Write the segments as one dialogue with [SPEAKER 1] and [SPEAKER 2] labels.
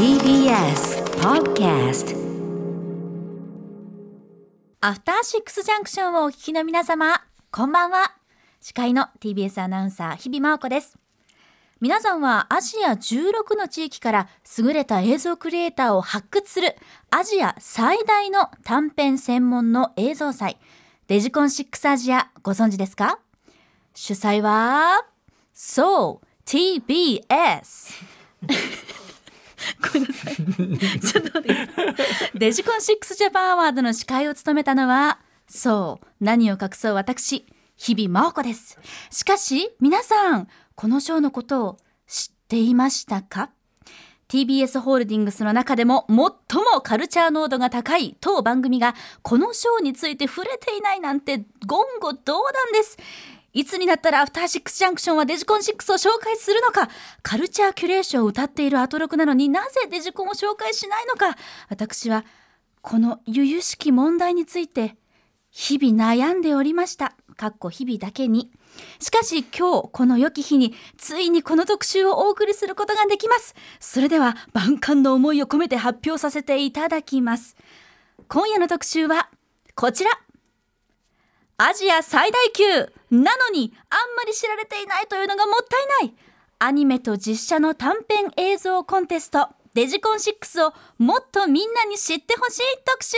[SPEAKER 1] TBS Podcast
[SPEAKER 2] アフターシックスジャンクションをお聞きの皆様、こんばんは。司会の TBS アナウンサー、日々真央子です。皆さんはアジア16の地域から優れた映像クリエイターを発掘するアジア最大の短編専門の映像祭、デジコン6アジアご存知ですか？主催は、そう、TBS。ごめんなさい。ちょっと待って。デジコン6ジャパンアワードの司会を務めたのは、そう、何を隠そう私、日々真央子です。しかし、皆さん、この賞のことを知っていましたか？TBS ホールディングスの中でも最もカルチャー濃度が高い当番組がこの賞について触れていないなんて言語道断です。いつになったらアフターシックスジャンクションはデジコン6を紹介するのか？カルチャーキュレーションを歌っているアトロクなのになぜデジコンを紹介しないのか？私はこの由々しき問題について日々悩んでおりました。かっこ日々だけに。しかし今日この良き日についにこの特集をお送りすることができます。それでは万感の思いを込めて発表させていただきます。今夜の特集はこちら。アジア最大級。なのにあんまり知られていないというのがもったいない。アニメと実写の短編映像コンテスト。デジコン6をもっとみんなに知ってほしい特集。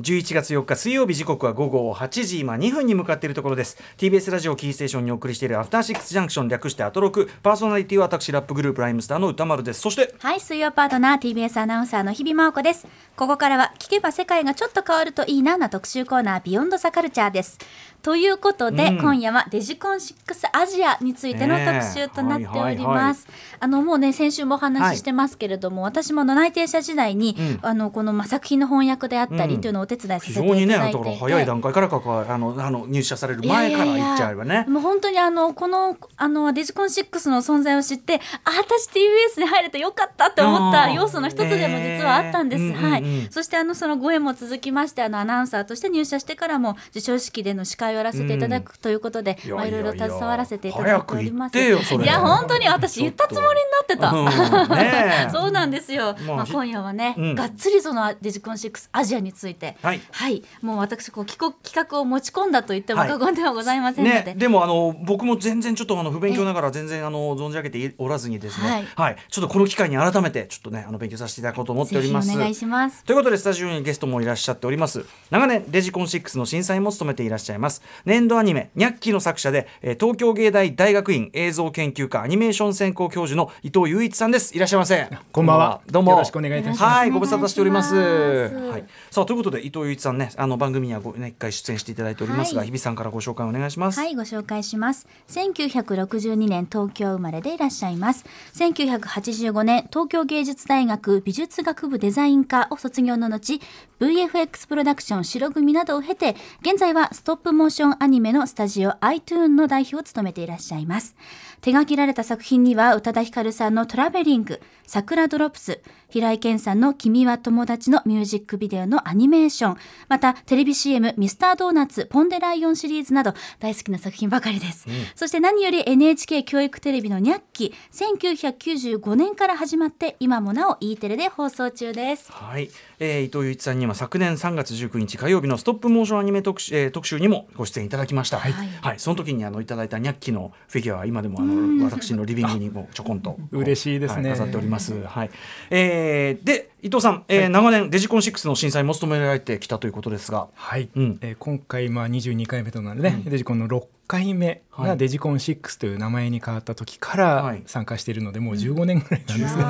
[SPEAKER 3] 11月4日水曜日時刻は午後8時今2分に向かっているところです。TBS ラジオキーステーションにお送りしているアフターシックスジャンクション略してアトロク。パーソナリティは私ラップグループライムスターの歌丸です。そして
[SPEAKER 2] はい水曜パートナー TBS アナウンサーの日々真央子です。ここからは聞けば世界がちょっと変わるといいなな特集コーナービヨンドザカルチャーです。ということで、
[SPEAKER 3] うん。
[SPEAKER 2] 今夜はデジコン6アジアについての特集となっております、あのもうね先週もお話ししてますけれども、私もあの内定者時代に、
[SPEAKER 3] うん。
[SPEAKER 2] あのこのまあ作品の翻訳であったりっていうのをお手伝いさ
[SPEAKER 3] 非
[SPEAKER 2] せて
[SPEAKER 3] 常にねだ
[SPEAKER 2] いただいて。いて、
[SPEAKER 3] から早い段階からかかあのあの入社される前から行っちゃえばね。
[SPEAKER 2] もう本当にあのこのあのデジコン6の存在を知ってあ私 TBS に入れてよかったって思った要素の一つでも実はあったんです、
[SPEAKER 3] ねえ
[SPEAKER 2] はい、
[SPEAKER 3] うんうんうん。
[SPEAKER 2] そしてあのそのご縁も続きましてあのアナウンサーとして入社してからも授賞式での司会をやらせていただくということで、
[SPEAKER 3] いや
[SPEAKER 2] まあいろいろ
[SPEAKER 3] いやいや
[SPEAKER 2] 携わらせていただいております。いや本当に私言ったつもりになってた、
[SPEAKER 3] うんねえ。
[SPEAKER 2] そうなんですよ、
[SPEAKER 3] まあ
[SPEAKER 2] まあ、今夜はね、
[SPEAKER 3] うん。
[SPEAKER 2] がっつりそのデジコン6アジアについて
[SPEAKER 3] はい。
[SPEAKER 2] もう私こう企画企画を持ち込んだと言っても過言ではございませんので、
[SPEAKER 3] ね、でもあの僕も全然ちょっとあの不勉強ながら全然あの存じ上げておらずにですね、
[SPEAKER 2] は
[SPEAKER 3] はい。い、ちょっとこの機会に改めてちょっとねあの勉強させていただこうと思っております。
[SPEAKER 2] 願いします。
[SPEAKER 3] ということでスタジオにゲストもいらっしゃっております。長年デジコン6の審査員も務めていらっしゃいます。年度アニメ「ニャッキ」の作者で、えー東京芸大大学院映像研究科アニメーション専攻教授の伊藤雄一さんです。いらっしゃいませ。
[SPEAKER 4] こんばんは。
[SPEAKER 3] どうも。
[SPEAKER 4] よろしくお願いいたします。
[SPEAKER 3] はいご無沙汰しております。はい。さあということで伊藤雄一さんねあの番組にはごね一回出演していただいておりますが、
[SPEAKER 2] はい
[SPEAKER 3] 日比さんからご紹介お願いします
[SPEAKER 2] はい、ご紹介します。1962年東京生まれでいらっしゃいます。1985年東京芸術大学美術学部デザイン科を卒業の後、VFX プロダクション白組などを経て、現在はストップモーションアニメのスタジオ iTune の代表を務めていらっしゃいます。手掛けられた作品には宇多田ヒカルさんのトラベリング、桜ドロプス、平井堅さんの君は友達のミュージックビデオのアニメーション、またテレビ CM ミスタードーナツ、ポンデライオンシリーズなど大好きな作品ばかりです。そして何より NHK 教育テレビのニャッキ、1995年から始まって今もなお E テレで放送中です。
[SPEAKER 3] はい、えー、伊藤雄一さんには昨年3月19日火曜日のストップモーションアニメ特集,、えー特集にもご出演いただきました。はい、はい、その時にあのいただいたニャッキのフィギュアは今でもあの私のリビングにもちょこんと
[SPEAKER 4] 嬉しいですね
[SPEAKER 3] はい飾っております。はい、えー、で伊藤さん、えー長年デジコン6の審査員も務められてきたということですが、
[SPEAKER 4] はい、
[SPEAKER 3] うん。
[SPEAKER 4] えー今回まあ22回目となるね、デジコンの6回目
[SPEAKER 3] はい。
[SPEAKER 4] がデジコン6という名前に変わった時か
[SPEAKER 3] はい。
[SPEAKER 4] ら参加しているのでもう15年ぐらいなんですね。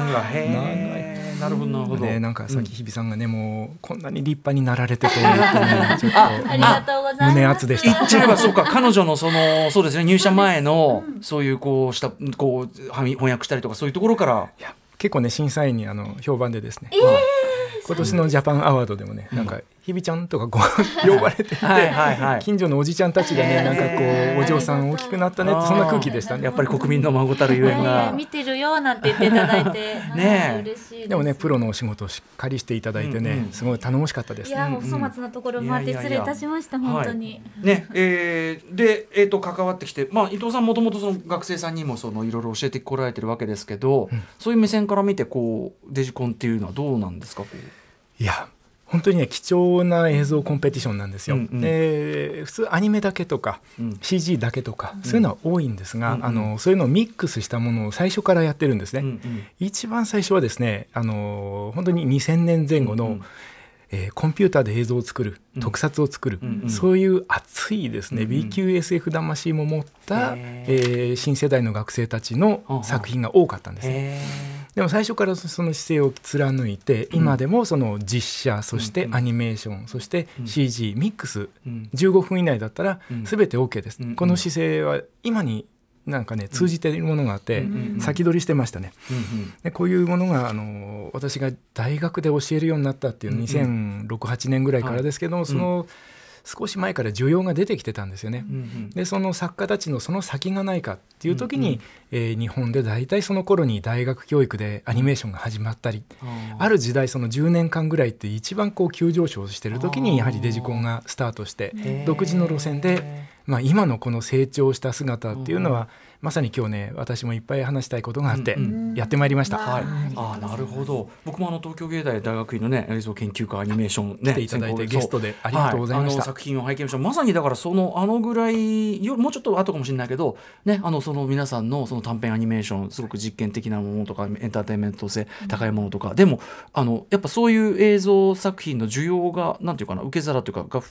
[SPEAKER 3] なるほどなるほど。
[SPEAKER 4] ね、なんかさっき日比さんがね、もうこんなに立派になられててねちょっと
[SPEAKER 2] ありがとうございます。
[SPEAKER 4] 胸熱でした。
[SPEAKER 3] 言っちゃえばそうか彼女のそのそうですね入社前のそういうこうしたこうはみ翻訳したりとかそういうところから。
[SPEAKER 4] いや結構ね審査員にあの評判でですね、今年のジャパンアワードでもね、なんかひびちゃんとかこう 呼ばれてて、
[SPEAKER 3] はいはいはい。
[SPEAKER 4] 近所のおじちゃんたちがねなんかこうお嬢さん大きくなったねってそんな空気でしたね。
[SPEAKER 3] やっぱり国民の孫たるゆえんが、
[SPEAKER 2] ね見てるよなんて言っていただいて。
[SPEAKER 3] ねえ。
[SPEAKER 2] はい嬉しいです。
[SPEAKER 4] でもねプロのお仕事をしっかりしていただいてね、
[SPEAKER 3] うんうん。
[SPEAKER 4] すごい頼もしかったです
[SPEAKER 2] いやお粗末なところもあって失礼いたしました本当に、
[SPEAKER 3] ねえーで、えー、と関わってきて、まあ、伊藤さんもともとその学生さんにもそのいろいろ教えてこられてるわけですけど、そういう目線から見てこうデジコンっていうのはどうなんですかこう。
[SPEAKER 4] いや本当にね貴重な映像コンペティションなんですよ。
[SPEAKER 3] うんうん。
[SPEAKER 4] で普通アニメだけとか、
[SPEAKER 3] うん。
[SPEAKER 4] CG だけとか、そういうのは多いんですが、
[SPEAKER 3] うんうん。
[SPEAKER 4] あのそういうのをミックスしたものを最初からやってるんですね。
[SPEAKER 3] うんうん。
[SPEAKER 4] 一番最初はですねあの本当に2000年前後の、
[SPEAKER 3] うんうん。
[SPEAKER 4] えーコンピューターで映像を作る、
[SPEAKER 3] うん。
[SPEAKER 4] 特撮を作る、
[SPEAKER 3] うんうん。
[SPEAKER 4] そういう熱いですね、
[SPEAKER 3] うんうん。
[SPEAKER 4] B 級 SF 魂も持った、
[SPEAKER 3] へ
[SPEAKER 4] えー新世代の学生たちの作品が多かったんですね。
[SPEAKER 3] へ
[SPEAKER 4] でも最初からその姿勢を貫いて、今でもその実写そしてアニメーション、そして
[SPEAKER 3] うん。
[SPEAKER 4] CG ミックス、
[SPEAKER 3] ーうん。
[SPEAKER 4] 15分以内だったら
[SPEAKER 3] うん。
[SPEAKER 4] 全て OK です、
[SPEAKER 3] うん。
[SPEAKER 4] この姿勢は今になんかね通じているものがあって、先取りしてましたね。
[SPEAKER 3] うん
[SPEAKER 4] でこういうものがあの私が大学で教えるようになったっていう
[SPEAKER 3] うんうん。
[SPEAKER 4] 2006-8年ぐらいからですけども、その少し前から需要が出てきてたんですよね。
[SPEAKER 3] うんうん。
[SPEAKER 4] でその作家たちのその先がないかっていう時に、
[SPEAKER 3] うんうん。
[SPEAKER 4] えー日本で大体その頃に大学教育でアニメーションが始まったり、
[SPEAKER 3] あ
[SPEAKER 4] る時代その10年間ぐらいって一番こう急上昇してる時にやはりデジコンがスタートして独自の路線で、まあ、今のこの成長した姿っていうのはまさに今日ね私もいっぱい話したいことがあって
[SPEAKER 3] うん
[SPEAKER 4] やってまいりました。
[SPEAKER 3] はい、あーなるほど。僕もあの東京芸大大学院のね映像研究科アニメーションね
[SPEAKER 4] 来ていただいてゲストでありがとうございました。
[SPEAKER 3] はあの作品を拝見しましたまさにだからそのあのぐらいよもうちょっと後かもしれないけどねあのその皆さんのその短編アニメーションすごく実験的なものとかエンターテインメント性高いものとか、でもあのやっぱそういう映像作品の需要がなんていうかな受け皿というかが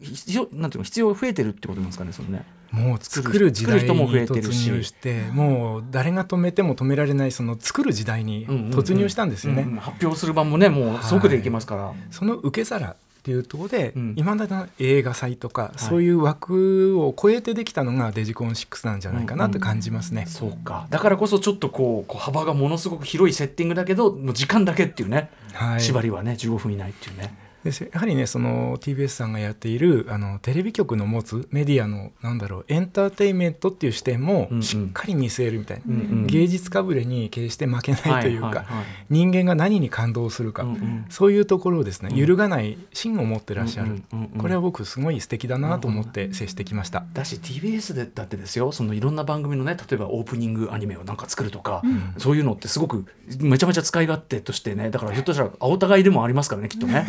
[SPEAKER 3] 必要なんていうか必要が増えてるってことなんですかねそのね。
[SPEAKER 4] もう作る時代に突入してもう誰が止めても止められないその作る時代に突入したんですよね。
[SPEAKER 3] うんうん発表する場もねもう即でいきますから。
[SPEAKER 4] その受け皿っていうところで、
[SPEAKER 3] うん
[SPEAKER 4] 今までの映画祭とか、
[SPEAKER 3] い
[SPEAKER 4] そういう枠を超えてできたのがデジコン6なんじゃないかなと感じますね。
[SPEAKER 3] そうかだからこそちょっとこうこう幅がものすごく広いセッティングだけどもう時間だけっていうね、
[SPEAKER 4] はい、
[SPEAKER 3] 縛りはね15分以内っていうね。
[SPEAKER 4] ですやはりねその TBS さんがやっているあのテレビ局の持つメディアのなんだろうエンターテインメントっていう視点も
[SPEAKER 3] うんうん。
[SPEAKER 4] しっかり見据えるみたいな、
[SPEAKER 3] うんうん。
[SPEAKER 4] 芸術かぶれに決して負けないというか、
[SPEAKER 3] はいはいはい
[SPEAKER 4] 人間が何に感動するか、
[SPEAKER 3] うんうん。
[SPEAKER 4] そういうところをですね
[SPEAKER 3] うん。
[SPEAKER 4] 揺るがない芯を持ってらっしゃる、
[SPEAKER 3] うんうんうんうん。
[SPEAKER 4] これは僕すごい素敵だなと思って接してきました。
[SPEAKER 3] だし TBS でだってですよそのいろんな番組のね例えばオープニングアニメをなんか作るとか、そういうのってすごくめちゃめちゃ使い勝手としてねだからひょっとしたらお互いでもありますからねきっとね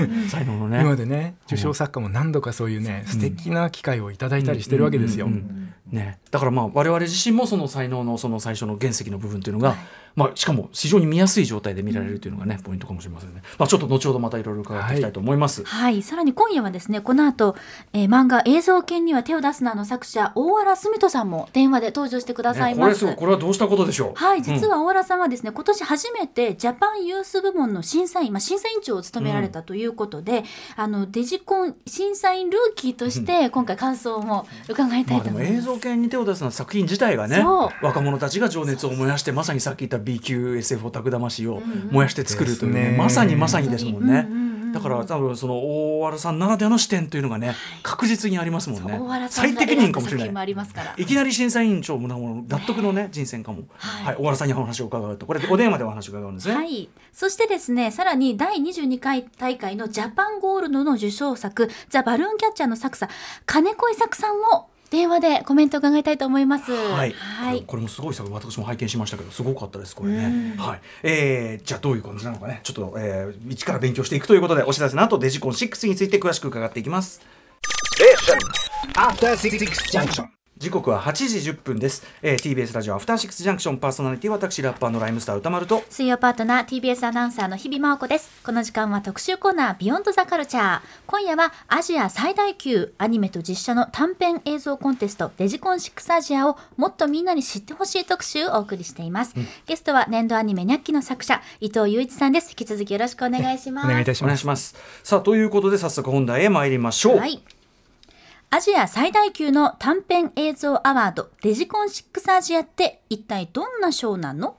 [SPEAKER 3] ね。
[SPEAKER 4] 今までね受賞作家も何度かそういうね、素敵な機会をいただいたりしてるわけですよ。
[SPEAKER 3] うんうんうんうんね、だからまあ我々自身もその才能のその最初の原石の部分というのが、まあ、しかも非常に見やすい状態で見られるというのがねポイントかもしれませんね、まあ、ちょっと後ほどまたいろいろ伺っていきたいと思います。
[SPEAKER 2] はい、さらに今夜はですね、この後、えー漫画映像犬には手を出すなの作者、大原澄人さんも電話で登場してください
[SPEAKER 3] ね、こ
[SPEAKER 2] ます。
[SPEAKER 3] れすごいこれはどうしたことでしょう？
[SPEAKER 2] はい、実は大原さんはですね、今年初めてジャパンユース部門の審査員、まあ、審査委員長を務められたということで、あのデジコン審査員ルーキーとして今回感想も伺いたいと思います。
[SPEAKER 3] 映像系に手を出すのは作品自体がね若者たちが情熱を燃やしてまさにさっき言った B 級 SF オタク魂を燃やして作るというね,、まさにまさにですもんね、だから多分その大原さんならではの視点というのがね確実にありますもんね。
[SPEAKER 2] 大原さん
[SPEAKER 3] 最適任かもしれない。
[SPEAKER 2] ありますから。
[SPEAKER 3] いきなり審査委員長も納得のね人選かも、
[SPEAKER 2] はい。
[SPEAKER 3] はい、大原さんにお話を伺うと。これでお電話でお話を伺うんですね、
[SPEAKER 2] はい、そしてですねさらに第22回大会のジャパンゴールドの受賞作「ザ・バルーンキャッチャー」の作者金子伊作さんも電話でコメントを伺いたいと思います。
[SPEAKER 3] はい、
[SPEAKER 2] はい
[SPEAKER 3] これもすごい作私も拝見しましたけどすごかったですこれね。はい、えー、じゃあどういう感じなのかねちょっと、えー、一から勉強していくということでお知らせの後デジコン6について詳しく伺っていきます。
[SPEAKER 1] Junction.
[SPEAKER 3] 時刻は8時10分です、えー、TBS ラジオアフターシックスジャンクションパーソナリティ私ラッパーのライムスター歌丸と。
[SPEAKER 2] 水曜パートナー TBS アナウンサーの日々真央子です。この時間は特集コーナービヨンドザカルチャー今夜はアジア最大級アニメと実写の短編映像コンテストデジコン6アジアをもっとみんなに知ってほしい特集をお送りしています、ゲストは年度アニメニャッキの作者伊藤雄一さんです。引き続きよろしくお願いします。
[SPEAKER 4] お願いいたします。
[SPEAKER 3] さあということで早速本題へ参りましょう、
[SPEAKER 2] はい。アジア最大級の短編映像アワードデジコン6アジアって一体どんな賞なの？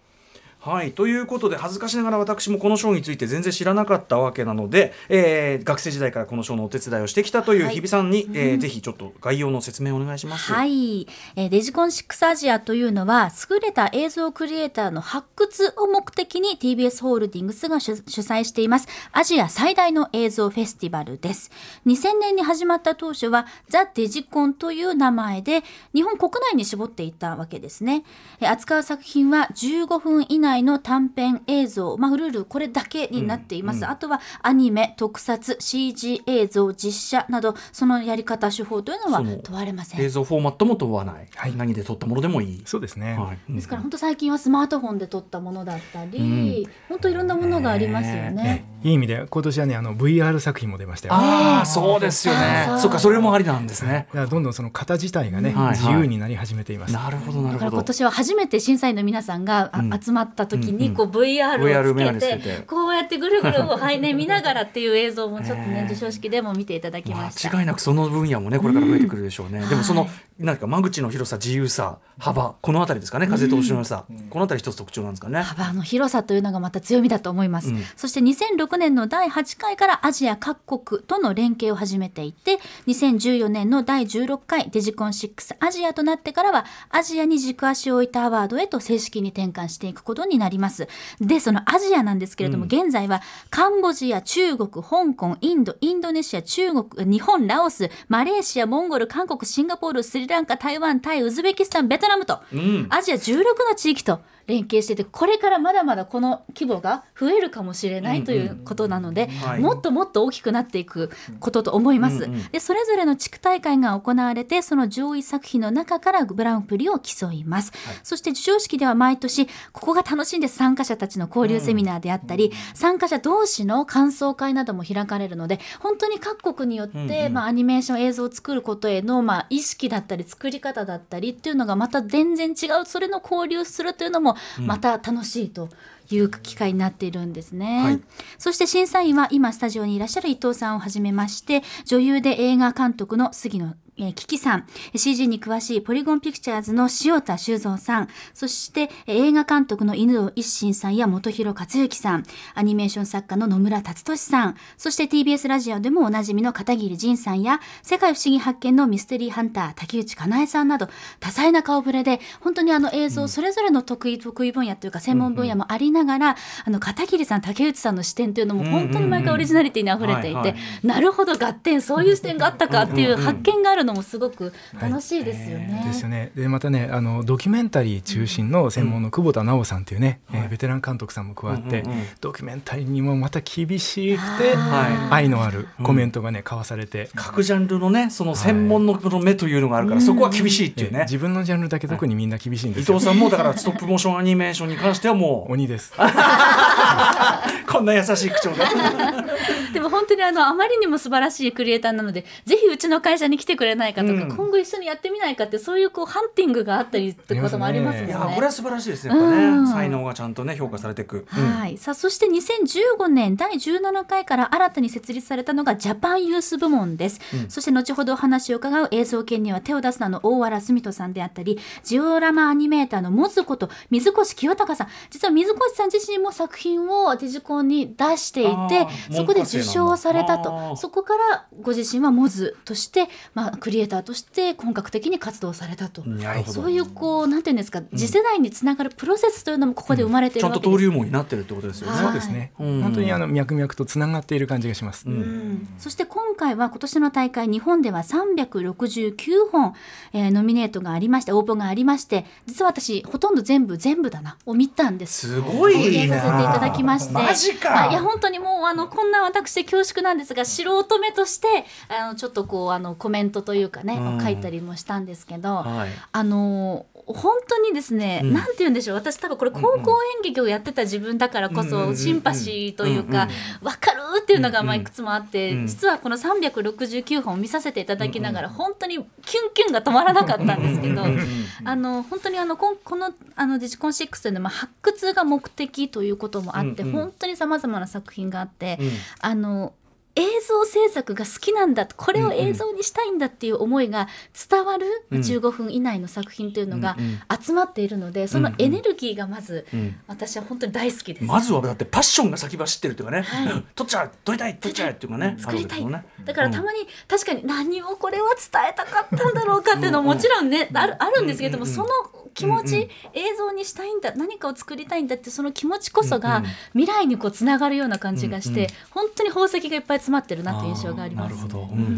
[SPEAKER 3] はい。ということで恥ずかしながら私もこの賞について全然知らなかったわけなので、えー、学生時代からこの賞のお手伝いをしてきたという
[SPEAKER 2] はい。
[SPEAKER 3] 日比さんに、えーぜひちょっと概要の説明をお願いします。
[SPEAKER 2] はい、えーデジコン6アジアというのは優れた映像クリエイターの発掘を目的に TBS ホールディングスが主主催しています。アジア最大の映像フェスティバルです。2000年に始まった当初はザ・デジコンという名前で日本国内に絞っていたわけですね。えー扱う作品は15分以内の短編映像まあルールこれだけになっています、あとはアニメ特撮 CG 映像実写などそのやり方手法というのは問われません。
[SPEAKER 3] 映像フォーマットも問わない、
[SPEAKER 4] はい。
[SPEAKER 3] 何で撮ったものでもいい。
[SPEAKER 4] そうですね、
[SPEAKER 3] はい。うん。
[SPEAKER 2] ですから本当最近はスマートフォンで撮ったものだったり、本当いろんなものがありますよね。
[SPEAKER 4] いい意味で今年はねあの VR 作品も出ましたよ
[SPEAKER 3] ああそうですよね。そっかそれもありなんですね。
[SPEAKER 4] だからどんどんその型自体がね、
[SPEAKER 3] はい。
[SPEAKER 4] 自由になり始めています、
[SPEAKER 3] なるほどなるほど。
[SPEAKER 2] だから今。年は初めて審査員の皆さんが、あ
[SPEAKER 3] うん。
[SPEAKER 2] 集まった時にこう VR をつけて,、こうやってぐるぐるをはいね見ながらっていう映像もちょっとね
[SPEAKER 3] ね
[SPEAKER 2] 授賞式でも見ていただきました。
[SPEAKER 3] 間違いなくその分野もねこれから増えてくるでしょうね、でもその、
[SPEAKER 2] はい
[SPEAKER 3] なんか間口の広さ自由さ幅このあたりですかね風通しの良さ、このあたり一つ特徴なんですかね。
[SPEAKER 2] 幅の広さというのがまた強みだと思います、
[SPEAKER 3] うん。
[SPEAKER 2] そして2006年の第8回からアジア各国との連携を始めていて2014年の第16回デジコン6アジアとなってからはアジアに軸足を置いたアワードへと正式に転換していくことになります。でそのアジアなんですけれども、現在はカンボジア中国香港インドインドネシア中国日本ラオスマレーシアモンゴル韓国シンガポールスリランカ台湾タイウズベキスタンベトナムと、
[SPEAKER 3] うん。
[SPEAKER 2] アジア16の地域と連携しててこれからまだまだこの規模が増えるかもしれないということなので、
[SPEAKER 3] はい。
[SPEAKER 2] もっともっと大きくなっていくことと思います。
[SPEAKER 3] うんうん
[SPEAKER 2] でそれぞれの地区大会が行われてその上位作品の中からグランプリを競います、そして授賞式では毎年ここが楽しいんです。参加者たちの交流セミナーであったり、参加者同士の感想会なども開かれるので本当に各国によって、
[SPEAKER 3] うんうん。
[SPEAKER 2] まあ、アニメーション映像を作ることへの、まあ、意識だったり作り方だったりっていうのがまた全然違う。それの交流するというのもまた楽しいと。いう機会になっているんですね、
[SPEAKER 3] はい。
[SPEAKER 2] そして審査員は今スタジオにいらっしゃる伊藤さんをはじめまして女優で映画監督の杉野えーキキさん。CG に詳しいポリゴンピクチャーズの塩田修造さん。そしてえー映画監督の犬尾一心さんや本広克之さん。アニメーション作家の野村達俊さん。そして TBS ラジオでもおなじみの片桐仁さんや世界不思議発見のミステリーハンター竹内かなえさんなど多彩な顔ぶれで本当にあの映像それぞれの得意得意分野というか専門分野もありながら、あの片桐さん竹内さんの視点というのも本当に毎回オリジナリティにあふれていて
[SPEAKER 3] い
[SPEAKER 2] なるほど合点そういう視点があったかっていう発見があるのもすごく楽しいですよね。
[SPEAKER 4] ですよね。でまたねあのドキュメンタリー中心の専門の久保田直さんというね、えーベテラン監督さんも加わって、
[SPEAKER 3] うんうんうん。
[SPEAKER 4] ドキュメンタリーにもまた厳しくて
[SPEAKER 3] は
[SPEAKER 4] 愛のあるコメントがね交わされて、
[SPEAKER 3] 各ジャンルのねその専門のこの目というのがあるから、そこは厳しいっていうね。
[SPEAKER 4] えー自分のジャンルだけ特にみんな厳しいん
[SPEAKER 3] 伊
[SPEAKER 4] ですよ、
[SPEAKER 3] 藤さんもだからストップモーションアニメーションに関してはもう
[SPEAKER 4] 鬼です。
[SPEAKER 3] こんな優しい口調で。
[SPEAKER 2] でも本当にあのあまりにも素晴らしいクリエイターなのでぜひうちの会社に来てくれないかとか、
[SPEAKER 3] うん。
[SPEAKER 2] 今後一緒にやってみないかってそういうこうハンティングがあったりってこともありますもんね。
[SPEAKER 3] いやこれは素晴らしいですねね、
[SPEAKER 2] うん。
[SPEAKER 3] 才能がちゃんとね評価されていく。うん。
[SPEAKER 2] はい、さあそして2015年第17回から新たに設立されたのがジャパンユース部門です、そして後ほどお話を伺う映像系には手を出すなの大原澄人さんであったりジオラマアニメーターのモズこと水越清隆さん。実は水越さん自身も作品をデジコンに出していてそこで受賞されたと。そこからご自身はモズとして、まあ、クリエイターとして本格的に活動されたと。そういうこうなんていうんですか次世代につながるプロセスというのもここで生まれてい
[SPEAKER 3] ちゃんと
[SPEAKER 2] るわけです。
[SPEAKER 3] 登竜門になってるってことですよね。
[SPEAKER 2] はい
[SPEAKER 4] そうですね、
[SPEAKER 3] うん
[SPEAKER 4] 本当にあの脈々とつながっている感じがします、
[SPEAKER 2] うんそして今回は今年の大会日本では369本、えーノミネートがありまして応募がありまして実は私ほとんど全部全部だなを見たんです。
[SPEAKER 3] すごいな。
[SPEAKER 2] させていただきまして
[SPEAKER 3] マジか
[SPEAKER 2] まあいや本当にもうあのこんな私で恐縮なんですが素人目としてあのちょっとこうあのコメントというかね、
[SPEAKER 3] うん。
[SPEAKER 2] 書いたりもしたんですけど、
[SPEAKER 3] はい。
[SPEAKER 2] あの本当にですね、
[SPEAKER 3] うん。
[SPEAKER 2] なんて言うんでしょう私多分これ高校演劇をやってた自分だからこそシンパシーという
[SPEAKER 3] うん
[SPEAKER 2] か分かるっていうのがまあいくつもあって、
[SPEAKER 3] うん。
[SPEAKER 2] 実はこの369本見させていただきながら本当にキュンキュンが止まらなかったんですけど。あの本当にあのこんこのあのデジコン6というのはまあ発掘が目的ということもあって、本当にさまざまな作品があって、
[SPEAKER 3] うん。
[SPEAKER 2] あの映像制作が好きなんだこれを映像にしたいんだっていう思いが伝わる
[SPEAKER 3] うん。
[SPEAKER 2] 15分以内の作品というのが集まっているのでそのエネルギーがまず
[SPEAKER 3] うん
[SPEAKER 2] 私は本当に大好きです。
[SPEAKER 3] まずはだってパッションが先走ってるっていうかね、
[SPEAKER 2] はい。
[SPEAKER 3] 取っちゃう取りたい取っちゃうっていうかね。
[SPEAKER 2] 作りたい。
[SPEAKER 3] ね。
[SPEAKER 2] だからたまに確かに何をこれは伝えたかったんだろうかっていうのももちろんねあるあるんですけれどもその気持
[SPEAKER 3] うんうん。
[SPEAKER 2] ち映像にしたいんだ何かを作りたいんだってその気持ちこそが
[SPEAKER 3] うんうん。
[SPEAKER 2] 未来にこうつながるような感じがし
[SPEAKER 3] うんうん。
[SPEAKER 2] て本当に宝石がいっぱい詰まってるなという印象があります。
[SPEAKER 3] なるほど、うんうんうん。いい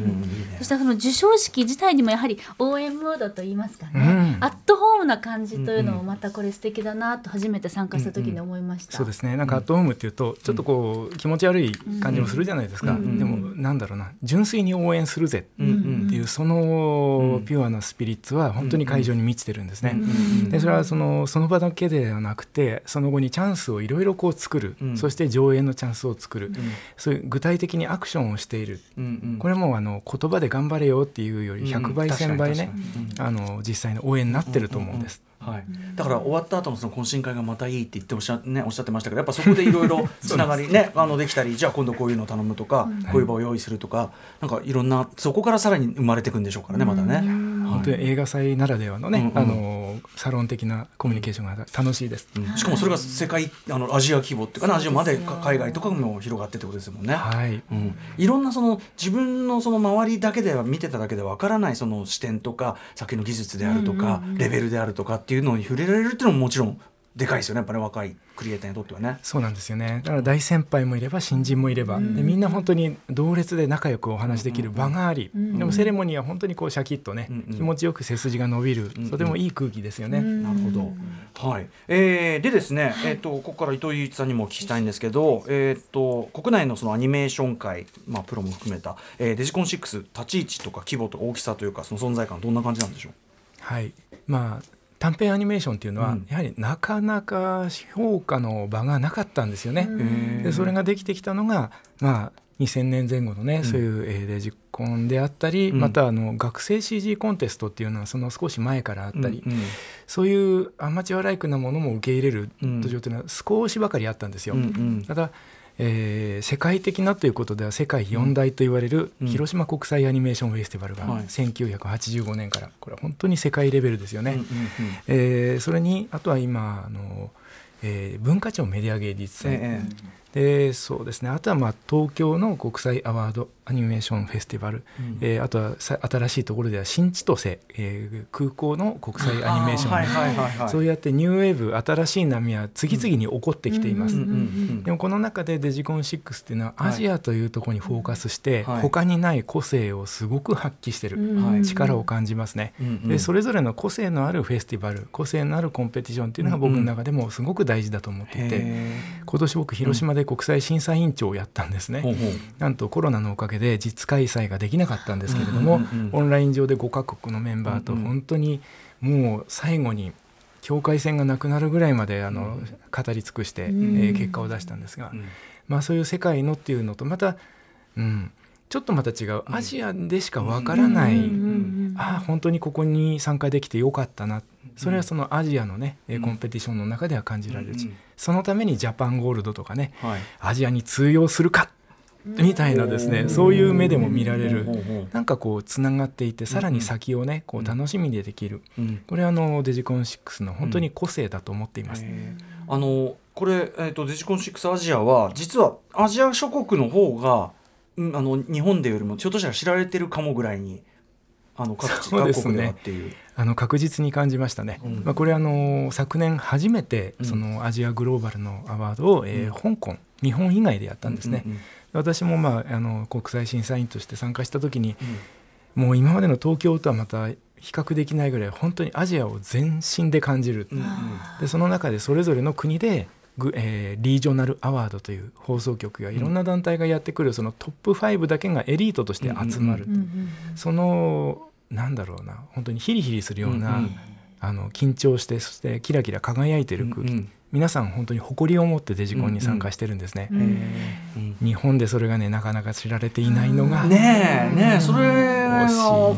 [SPEAKER 3] ね
[SPEAKER 2] そしてその授賞式自体にもやはり応援ムードといいますかね、
[SPEAKER 4] うん。
[SPEAKER 2] アットホームな感じというのもまたこれ素敵だなと初めて参加した時に思いました。
[SPEAKER 4] そうですね。なんかアットホームっていうとちょっとこう気持ち悪い感じもするじゃないですか、
[SPEAKER 3] うん。
[SPEAKER 4] でもなんだろうな。純粋に応援するぜ
[SPEAKER 3] うんうん
[SPEAKER 4] っていうそのピュアなスピリッツは本当に会場に満ちてるんですね。
[SPEAKER 3] うん
[SPEAKER 4] でそれはそのその場だけではなくてその後にチャンスをいろいろこう作る、
[SPEAKER 3] うん。
[SPEAKER 4] そして上演のチャンスを作る、
[SPEAKER 3] うん。
[SPEAKER 4] そういう具体的にアクションをしている。
[SPEAKER 3] うんうん。
[SPEAKER 4] これもあの言葉で頑張れよっていうより100倍
[SPEAKER 3] うん。
[SPEAKER 4] 1000倍ね、あの実際の応援になってると思うんです。
[SPEAKER 3] はい、だから終わった後のその懇親会がまたいいって言っておっしゃ,、ね、おっしゃってましたけどやっぱそこでいろいろつながりねあのできたりじゃあ今度こういうのを頼むとか、こういう場を用意するとかなんかいろんなそこからさらに生まれていくんでしょうからねまたね。
[SPEAKER 4] 本当に映画祭ならではのね、
[SPEAKER 3] うんうん。
[SPEAKER 4] あのサロン的なコミュニケーションが楽しいです。
[SPEAKER 3] うん。しかもそれが世界あのアジア規模っていうかなアジアまで海外とかも広がってってことですもんね。
[SPEAKER 4] はい、
[SPEAKER 3] うん、いろんなその自分のその周りだけでは見てただけでわからないその視点とか作品の技術であるとか、レベルであるとかっていうのに触れられるっていうのももちろんでかいですよねやっぱり、ね、若いクリエイターにとってはね。
[SPEAKER 4] そうなんですよね。だから大先輩もいれば新人もいれば、でみんな本当に同列で仲良くお話しできる場があり、でもセレモニーは本当にこうシャキッとね、
[SPEAKER 3] うんうん
[SPEAKER 4] 気持ちよく背筋が伸びる、
[SPEAKER 3] うん
[SPEAKER 4] とてもいい空気ですよね。
[SPEAKER 3] なるほど。はい。えーでですね、えっ、とここから伊藤祐一さんにもお聞きしたいんですけど、えっ、と国内のそのアニメーション界、まあプロも含めた、えーデジコン6立ち位置とか規模とか大きさというかその存在感どんな感じなんでしょう？
[SPEAKER 4] はい。まあ短編アニメーションっていうのは、
[SPEAKER 3] うん。
[SPEAKER 4] やはりなかなか評価の場がなかったんですよね。でそれができてきたのがまあ2000年前後のね、
[SPEAKER 3] ん。
[SPEAKER 4] そういう、えーデジコンであったり、
[SPEAKER 3] うん。
[SPEAKER 4] またあの学生 CG コンテストっていうのはその少し前からあったり、そういうアマチュアライクなものも受け入れる
[SPEAKER 3] うん
[SPEAKER 4] 土壌というのは少しばかりあったんですよ。ただ、えー世界的なということでは世界四大と言われる
[SPEAKER 3] うん。
[SPEAKER 4] 広島国際アニメーションフェスティバルが
[SPEAKER 3] はい。
[SPEAKER 4] 1985年からこれは本当に世界レベルですよね。
[SPEAKER 3] うんうんうん。
[SPEAKER 4] えーそれにあとは今あの、えー文化庁メディア芸術祭、
[SPEAKER 3] え
[SPEAKER 4] でそうですね。あとはまあ東京の国際アワードアニメーションフェスティバル、
[SPEAKER 3] うん。
[SPEAKER 4] えーあとはさ新しいところでは新千歳、えー空港の国際アニメーション。そうやってニューウェーブ新しい波は次々に起こってきています。
[SPEAKER 3] うん。うんうん
[SPEAKER 4] でもこの中でデジコン6っていうのは
[SPEAKER 3] はい。
[SPEAKER 4] アジアというところにフォーカスして、
[SPEAKER 3] はい。
[SPEAKER 4] 他にない個性をすごく発揮してる、
[SPEAKER 3] はい。
[SPEAKER 4] 力を感じますね。
[SPEAKER 3] うんうん。
[SPEAKER 4] でそれぞれの個性のあるフェスティバル個性のあるコンペティションっていうのが僕の中でもすごく大事だと思っていて、
[SPEAKER 3] へ
[SPEAKER 4] 今年僕広島で国際審査委員長をやったんですね。
[SPEAKER 3] うほう。
[SPEAKER 4] なんとコロナのおかげで実開催ができなかったんですけれども、
[SPEAKER 3] うんうんうん
[SPEAKER 4] オンライン上で5カ国のメンバーと本当にもう最後に境界線がなくなるぐらいまであの語り尽くして、えー結果を出したんですが、
[SPEAKER 3] うん。
[SPEAKER 4] まあ、そういう世界のっていうのとまた、うん、ちょっとまた違う。アジアでしかわからない、ああ本当にここに参加できてよかったな。それはそのアジアのね、えーコンペティションの中では感じられる。し、
[SPEAKER 3] うんうん。
[SPEAKER 4] そのためにジャパンゴールドとかね
[SPEAKER 3] はい。
[SPEAKER 4] アジアに通用するかみたいなですねそういう目でも見られる。なんかこうつながっていてさらに先をねこう楽しみでできる。
[SPEAKER 3] うん。
[SPEAKER 4] これはあのデジコン6の本当に個性だと思っています。
[SPEAKER 3] へー。あのこれ、えー、とデジコン6アジアは実はアジア諸国の方が、うん、あの日本でよりもひょっとしたら知られてるかもぐらいにあの各地、
[SPEAKER 4] ね。
[SPEAKER 3] 各国ではっていう。
[SPEAKER 4] あの確実に感じましたね、
[SPEAKER 3] うん。
[SPEAKER 4] まあ、これあの昨年初めて
[SPEAKER 3] うん。
[SPEAKER 4] そのアジアグローバルのアワードを、えー香港日本以外でやったんですね、
[SPEAKER 3] うんうん
[SPEAKER 4] 私も、まあ、あの国際審査員として参加した時に
[SPEAKER 3] うん。
[SPEAKER 4] もう今までの東京とはまた比較できないぐらい本当にアジアを全身で感じる、
[SPEAKER 3] うんうん。
[SPEAKER 4] でその中でそれぞれの国でグ、えーリージョナルアワードという放送局がいろんな団体がやってくるそのトップ5だけがエリートとして集まる、そのなんだろうな本当にヒリヒリするような、あの緊張してそしてキラキラ輝いてる空気、
[SPEAKER 3] うん
[SPEAKER 4] 皆さん本当に誇りを持ってデジコンに参加してるんですね、
[SPEAKER 3] うん
[SPEAKER 4] 日本でそれがねなかなか知られていないのが、
[SPEAKER 3] ねえねえそれ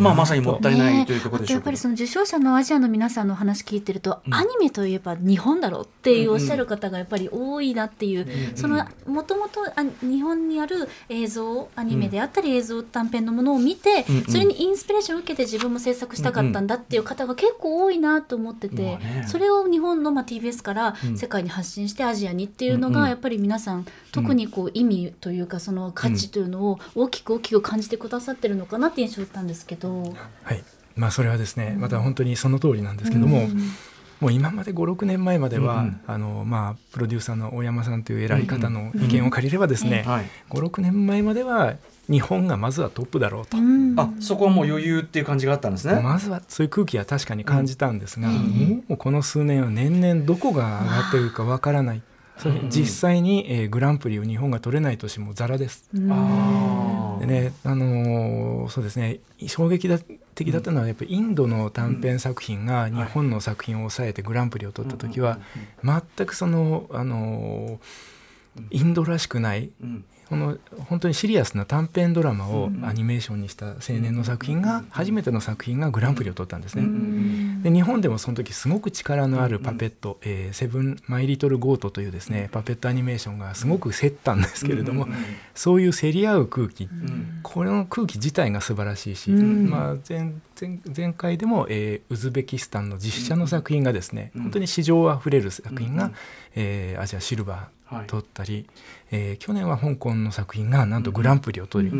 [SPEAKER 3] まあまさにもったいないというところ
[SPEAKER 2] あとやっぱり
[SPEAKER 3] でしょうけど。
[SPEAKER 2] その受賞者のアジアの皆さんの話聞いてると、
[SPEAKER 3] うん。
[SPEAKER 2] アニメといえば日本だろうっていうおっしゃる方がやっぱり多いなっていう、
[SPEAKER 3] うん。
[SPEAKER 2] そのもともとあ日本にある映像アニメであったり映像短編のものを見て、
[SPEAKER 3] うんうん
[SPEAKER 2] それにインスピレーションを受けて自分も制作したかったんだっていう方が結構多いなと思ってて、
[SPEAKER 3] まあね
[SPEAKER 2] それを日本のまあ TBS から
[SPEAKER 3] うん
[SPEAKER 2] 世界に発信してアジアにっていうの
[SPEAKER 3] うんうん。
[SPEAKER 2] がやっぱり皆さん特にこう意味というかその価値というのを大きく大きく感じてくださってるのかなって印象だったんですけど。
[SPEAKER 4] はい。まあ、それはですねまた本当にその通りなんですけども、
[SPEAKER 2] うん
[SPEAKER 4] もう今まで56年前までは、
[SPEAKER 3] うんうん。
[SPEAKER 4] あのまあ、プロデューサーの大山さんという偉い方の意見を借りればですね、
[SPEAKER 3] はい。
[SPEAKER 4] 56年前までは日本がまずはトップだろうと、
[SPEAKER 2] うん。
[SPEAKER 3] あそこはもう余裕っていう感じがあったんですね。
[SPEAKER 4] まずはそういう空気は確かに感じたんですが、
[SPEAKER 2] うん。
[SPEAKER 4] もうこの数年は年々どこが上がってるかわからない。実際に、えーグランプリを日本が取れない年もザラです。
[SPEAKER 2] うん。
[SPEAKER 4] でね、あのーそうですね。衝撃だ的だったのはやっぱりインドの短編作品が日本の作品を抑えてグランプリを取った時は全くその、あのーインドらしくない
[SPEAKER 3] うん
[SPEAKER 4] この本当にシリアスな短編ドラマを
[SPEAKER 3] うん
[SPEAKER 4] アニメーションにした青年の作品が初めての作品がグランプリを取ったんですね。
[SPEAKER 2] うん
[SPEAKER 4] で日本でもその時すごく力のあるパペット「えーセブン・マイ・リトル・ゴート」というですねパペットアニメーションがすごく競ったんですけれどもそういう競り合う空気。
[SPEAKER 3] うん。
[SPEAKER 4] これの空気自体が素晴らしいし、
[SPEAKER 2] うん
[SPEAKER 4] まあ、前前前回でも、えーウズベキスタンの実写の作品がですね、
[SPEAKER 3] うん
[SPEAKER 4] 本当に市場あふれる作品が、
[SPEAKER 3] うん
[SPEAKER 4] えーアジアシルバ
[SPEAKER 3] はい
[SPEAKER 4] ー取ったり、えー去年は香港の作品がなんとグランプリを取り、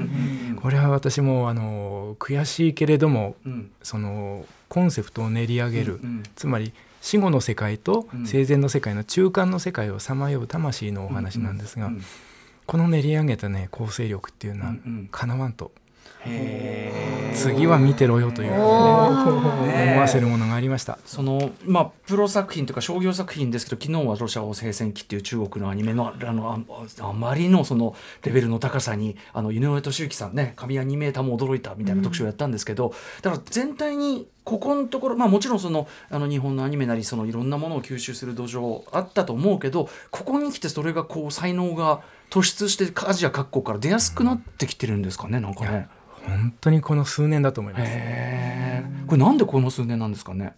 [SPEAKER 4] これは私もあの悔しいけれども
[SPEAKER 3] うん。
[SPEAKER 4] そのコンセプトを練り上げる、
[SPEAKER 3] うん
[SPEAKER 4] つまり死後の世界と
[SPEAKER 3] うん。
[SPEAKER 4] 生前の世界の中間の世界をさまよう魂のお話なんですが、
[SPEAKER 3] うん
[SPEAKER 4] この練り上げたね構成力っていうのはかなわんと次は見てろよという、ね、
[SPEAKER 2] おー。
[SPEAKER 4] 思わせるものがありました。
[SPEAKER 3] そのまあプロ作品というか商業作品ですけど昨日はロシア語聖戦記っていう中国のアニメのあのああまりのそのレベルの高さにあの井上俊之さんね神アニメーターも驚いたみたいな特集をやったんですけど、だから全体にここのところまあもちろんそのあの日本のアニメなりそのいろんなものを吸収する土壌あったと思うけどここに来てそれがこう才能が突出してアジア各国から出やすくなってきてるんですかねなんかね。
[SPEAKER 4] 本当にこの数年だと思います。
[SPEAKER 3] これなんでこの数年なんですかね？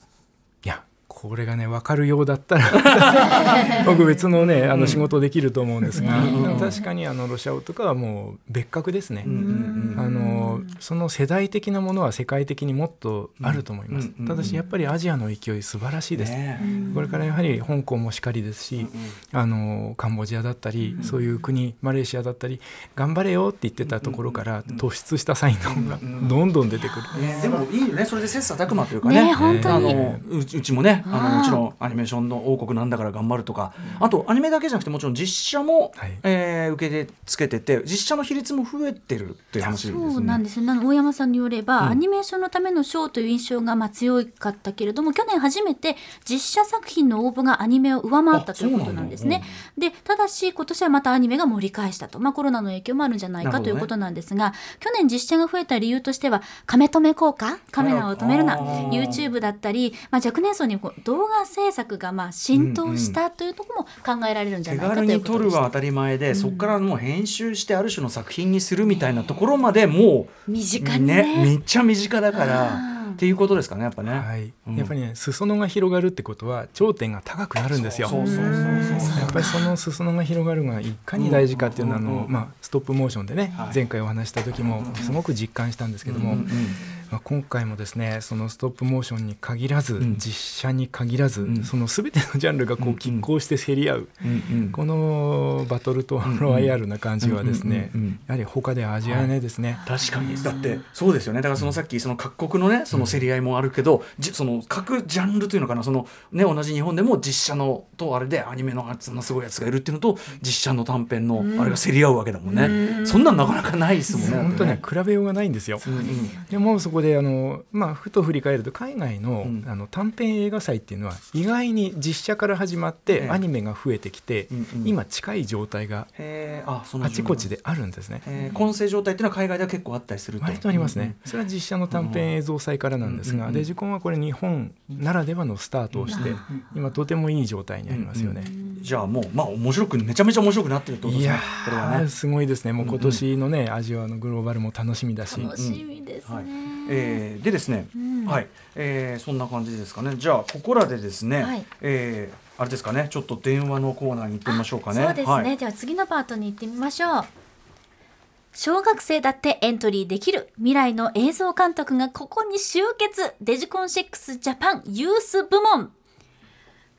[SPEAKER 4] これがね分かるようだったら 僕別のねあの仕事できると思うんですが、
[SPEAKER 3] うん。
[SPEAKER 4] 確かにあのロシア語とかはもう別格ですね。
[SPEAKER 3] うん
[SPEAKER 4] あのその世代的なものは世界的にもっとあると思います、
[SPEAKER 3] うんうん
[SPEAKER 4] ただしやっぱりアジアの勢い素晴らしいです、
[SPEAKER 3] ね。
[SPEAKER 4] これからやはり香港もしかりですし、あのカンボジアだったり、そういう国マレーシアだったり頑張れよって言ってたところから突出した才能がどんどん出てくる、
[SPEAKER 3] ね、でもいいよね。それで切磋琢磨というかね。
[SPEAKER 2] ね本当に。
[SPEAKER 3] あのうちうちもねあのもちろんアニメーションの王国なんだから頑張るとか。あとアニメだけじゃなくてもちろん実写も、
[SPEAKER 4] はい。
[SPEAKER 3] えー受け付けてて実写の比率も増えてるっていう話ですね。
[SPEAKER 2] そうなんですよ。大山さんによれば、
[SPEAKER 3] うん。
[SPEAKER 2] アニメーションのための賞という印象がまあ強かったけれども去年初めて実写作品の応募がアニメを上回ったということなんですね。でただし今年はまたアニメが盛り返したと、まあ、コロナの影響もあるんじゃない
[SPEAKER 3] なるほどね。
[SPEAKER 2] かということなんですが、去年実写が増えた理由としてはカメ止め効果？カメラを止めるな。YouTube だったり、まあ、若年層にこう動画制作がまあ浸透したというところも考えられるんじゃ
[SPEAKER 3] 手
[SPEAKER 2] ないかという
[SPEAKER 3] 軽に撮。るは当たり前で、そこからもう編集してある種の作品にするみたいなところまでもう
[SPEAKER 2] 身近にね。
[SPEAKER 3] めっちゃ身近だからっていうことですかねやっぱね。
[SPEAKER 4] はい。
[SPEAKER 3] うん。
[SPEAKER 4] やっぱりね裾野が広がるってことは頂点が高くなるんですよ。やっぱりその裾野が広がるのがいかに大事かっていうのはあ
[SPEAKER 3] うんうん。
[SPEAKER 4] のまあストップモーションでね
[SPEAKER 3] はい。
[SPEAKER 4] 前回お話しした時もすごく実感したんですけども
[SPEAKER 3] うんうん
[SPEAKER 4] まあ今回もですねそのストップモーションに限らず
[SPEAKER 3] ん。
[SPEAKER 4] 実写に限らず
[SPEAKER 3] ん。
[SPEAKER 4] その全てのジャンルがこ
[SPEAKER 3] うんう
[SPEAKER 4] うん。拮抗して競り合う
[SPEAKER 3] うんうん。
[SPEAKER 4] このバトルとロワイヤルな感じはですね
[SPEAKER 3] うんうんうんうん
[SPEAKER 4] やはり他では味わえないですね。
[SPEAKER 3] 確かに。だってそうですよね。だからそのさっきその各国のねその競り合いもあるけど、じその各ジャンルというのかな。そのね同じ日本でも実写のとあれでアニメのあそんなすごいやつがいるっていうのと実写の短編のあれが競り合うわけだもんね、そんなんなかなかないですもんね。
[SPEAKER 4] 本当ね比べようがないんですよ。
[SPEAKER 3] うんうん
[SPEAKER 4] でもそこであの、まあ、ふと振り返ると海外の,、
[SPEAKER 3] うん。
[SPEAKER 4] あの短編映画祭っていうのは意外に実写から始まっ
[SPEAKER 3] ええ。
[SPEAKER 4] てアニメが増えてきて、
[SPEAKER 3] うんうん。
[SPEAKER 4] 今近い状態が
[SPEAKER 3] あ
[SPEAKER 4] あちこちであるんですね。
[SPEAKER 3] えー。混成状態っていうのは海外では結構あったりすると。
[SPEAKER 4] 割とありますね、それは実写の短編映像祭からなんですが、
[SPEAKER 3] うんうん
[SPEAKER 4] デジコンはこれ日本ならではのスタートをして、今とてもいい状態にありますよね。
[SPEAKER 3] じゃあもうまあ面白くめちゃめちゃ面白くなってるってことですね。
[SPEAKER 4] いや
[SPEAKER 3] これはね。
[SPEAKER 4] ーすごいですね。もう今年のね、アジアのグローバルも楽しみだし。
[SPEAKER 2] 楽しみですね、
[SPEAKER 3] はいえーでですね、
[SPEAKER 2] うん。
[SPEAKER 3] はい、えーそんな感じですかね。じゃあここらでですね、
[SPEAKER 2] はい。
[SPEAKER 3] えーあれですかねちょっと電話のコーナーに行ってみましょうかね。
[SPEAKER 2] そうですね、
[SPEAKER 3] はい。
[SPEAKER 2] では次のパートに行ってみましょう。小学生だってエントリーできる未来の映像監督がここに集結。デジコン6ジャパンユース部門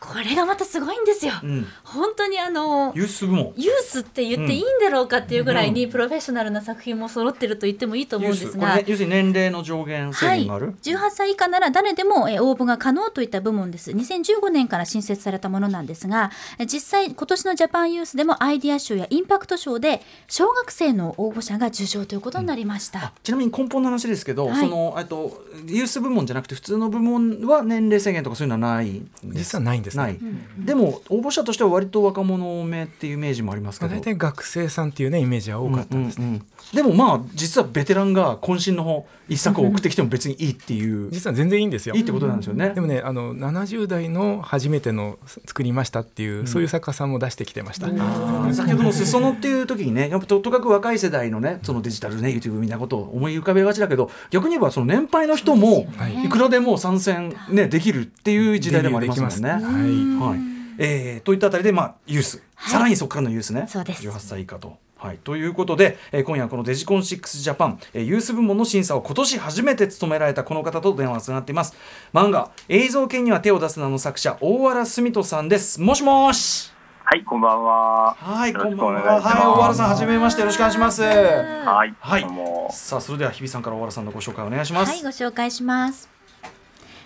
[SPEAKER 2] これがまたすごいんですよ、
[SPEAKER 3] うん、
[SPEAKER 2] 本当にあの
[SPEAKER 3] ユース部門
[SPEAKER 2] ユースって言っていいんだろうかっていうぐらいにプロフェッショナルな作品も揃ってると言ってもいいと思うんですが、
[SPEAKER 3] ユース。これね、要するに年齢の上限制
[SPEAKER 2] はい、
[SPEAKER 3] 限がある、
[SPEAKER 2] 18歳以下なら誰でもえー応募が可能といった部門です。2015年から新設されたものなんですがえ実際今年のジャパンユースでもアイディア賞やインパクト賞で小学生の応募者が受賞ということになりました、
[SPEAKER 3] あちなみに根本の話ですけど、
[SPEAKER 2] はい。
[SPEAKER 3] そのえっとユース部門じゃなくて普通の部門は年齢制限とかそういうのはないんです
[SPEAKER 4] 実はないんですね。
[SPEAKER 3] ない、でも応募者としては割と若者目っていうイメージもありますけど。
[SPEAKER 4] まあ、大体学生さんっていうねイメージは多かったですね、
[SPEAKER 3] うんうんうんでもまあ実はベテランが渾身の方一作を送ってきても別にいいっていう、
[SPEAKER 4] 実は全然いいんですよ。
[SPEAKER 3] いいってことなんですよね。
[SPEAKER 4] でもねあの70代の初めての作りましたっていう、そういう作家さんも出してきてました、
[SPEAKER 3] あー先ほどの裾野っていう時にねやっぱととかく若い世代のねそのデジタルネイティブみたいなことを思い浮かべがちだけど逆に言えばその年配の人も
[SPEAKER 4] はい。
[SPEAKER 3] いくらでも参戦、ね、できるっていう時代でもありますもんね。
[SPEAKER 4] デビューできます
[SPEAKER 3] はい。えーといったあたりで、まあ、ユース、
[SPEAKER 2] はい。
[SPEAKER 3] さらにそこからのユースね。
[SPEAKER 2] そうです。
[SPEAKER 3] 18歳以下と。はい、ということで、えー今夜はこのデジコン6ジャパン、えーユース部門の審査を今年初めて務められたこの方と電話がつながっています漫画「映像犬には手を出すな」の作者大原澄人さんですもしもし
[SPEAKER 1] はい、こんばんは。
[SPEAKER 3] はい、こんばんは。はい、大原さん、はじめまして、よろしくお願いします。
[SPEAKER 1] はい、
[SPEAKER 3] はい。さあ、それでは日比さんから大原さんのご紹介お願いします。
[SPEAKER 2] はい、ご紹介します。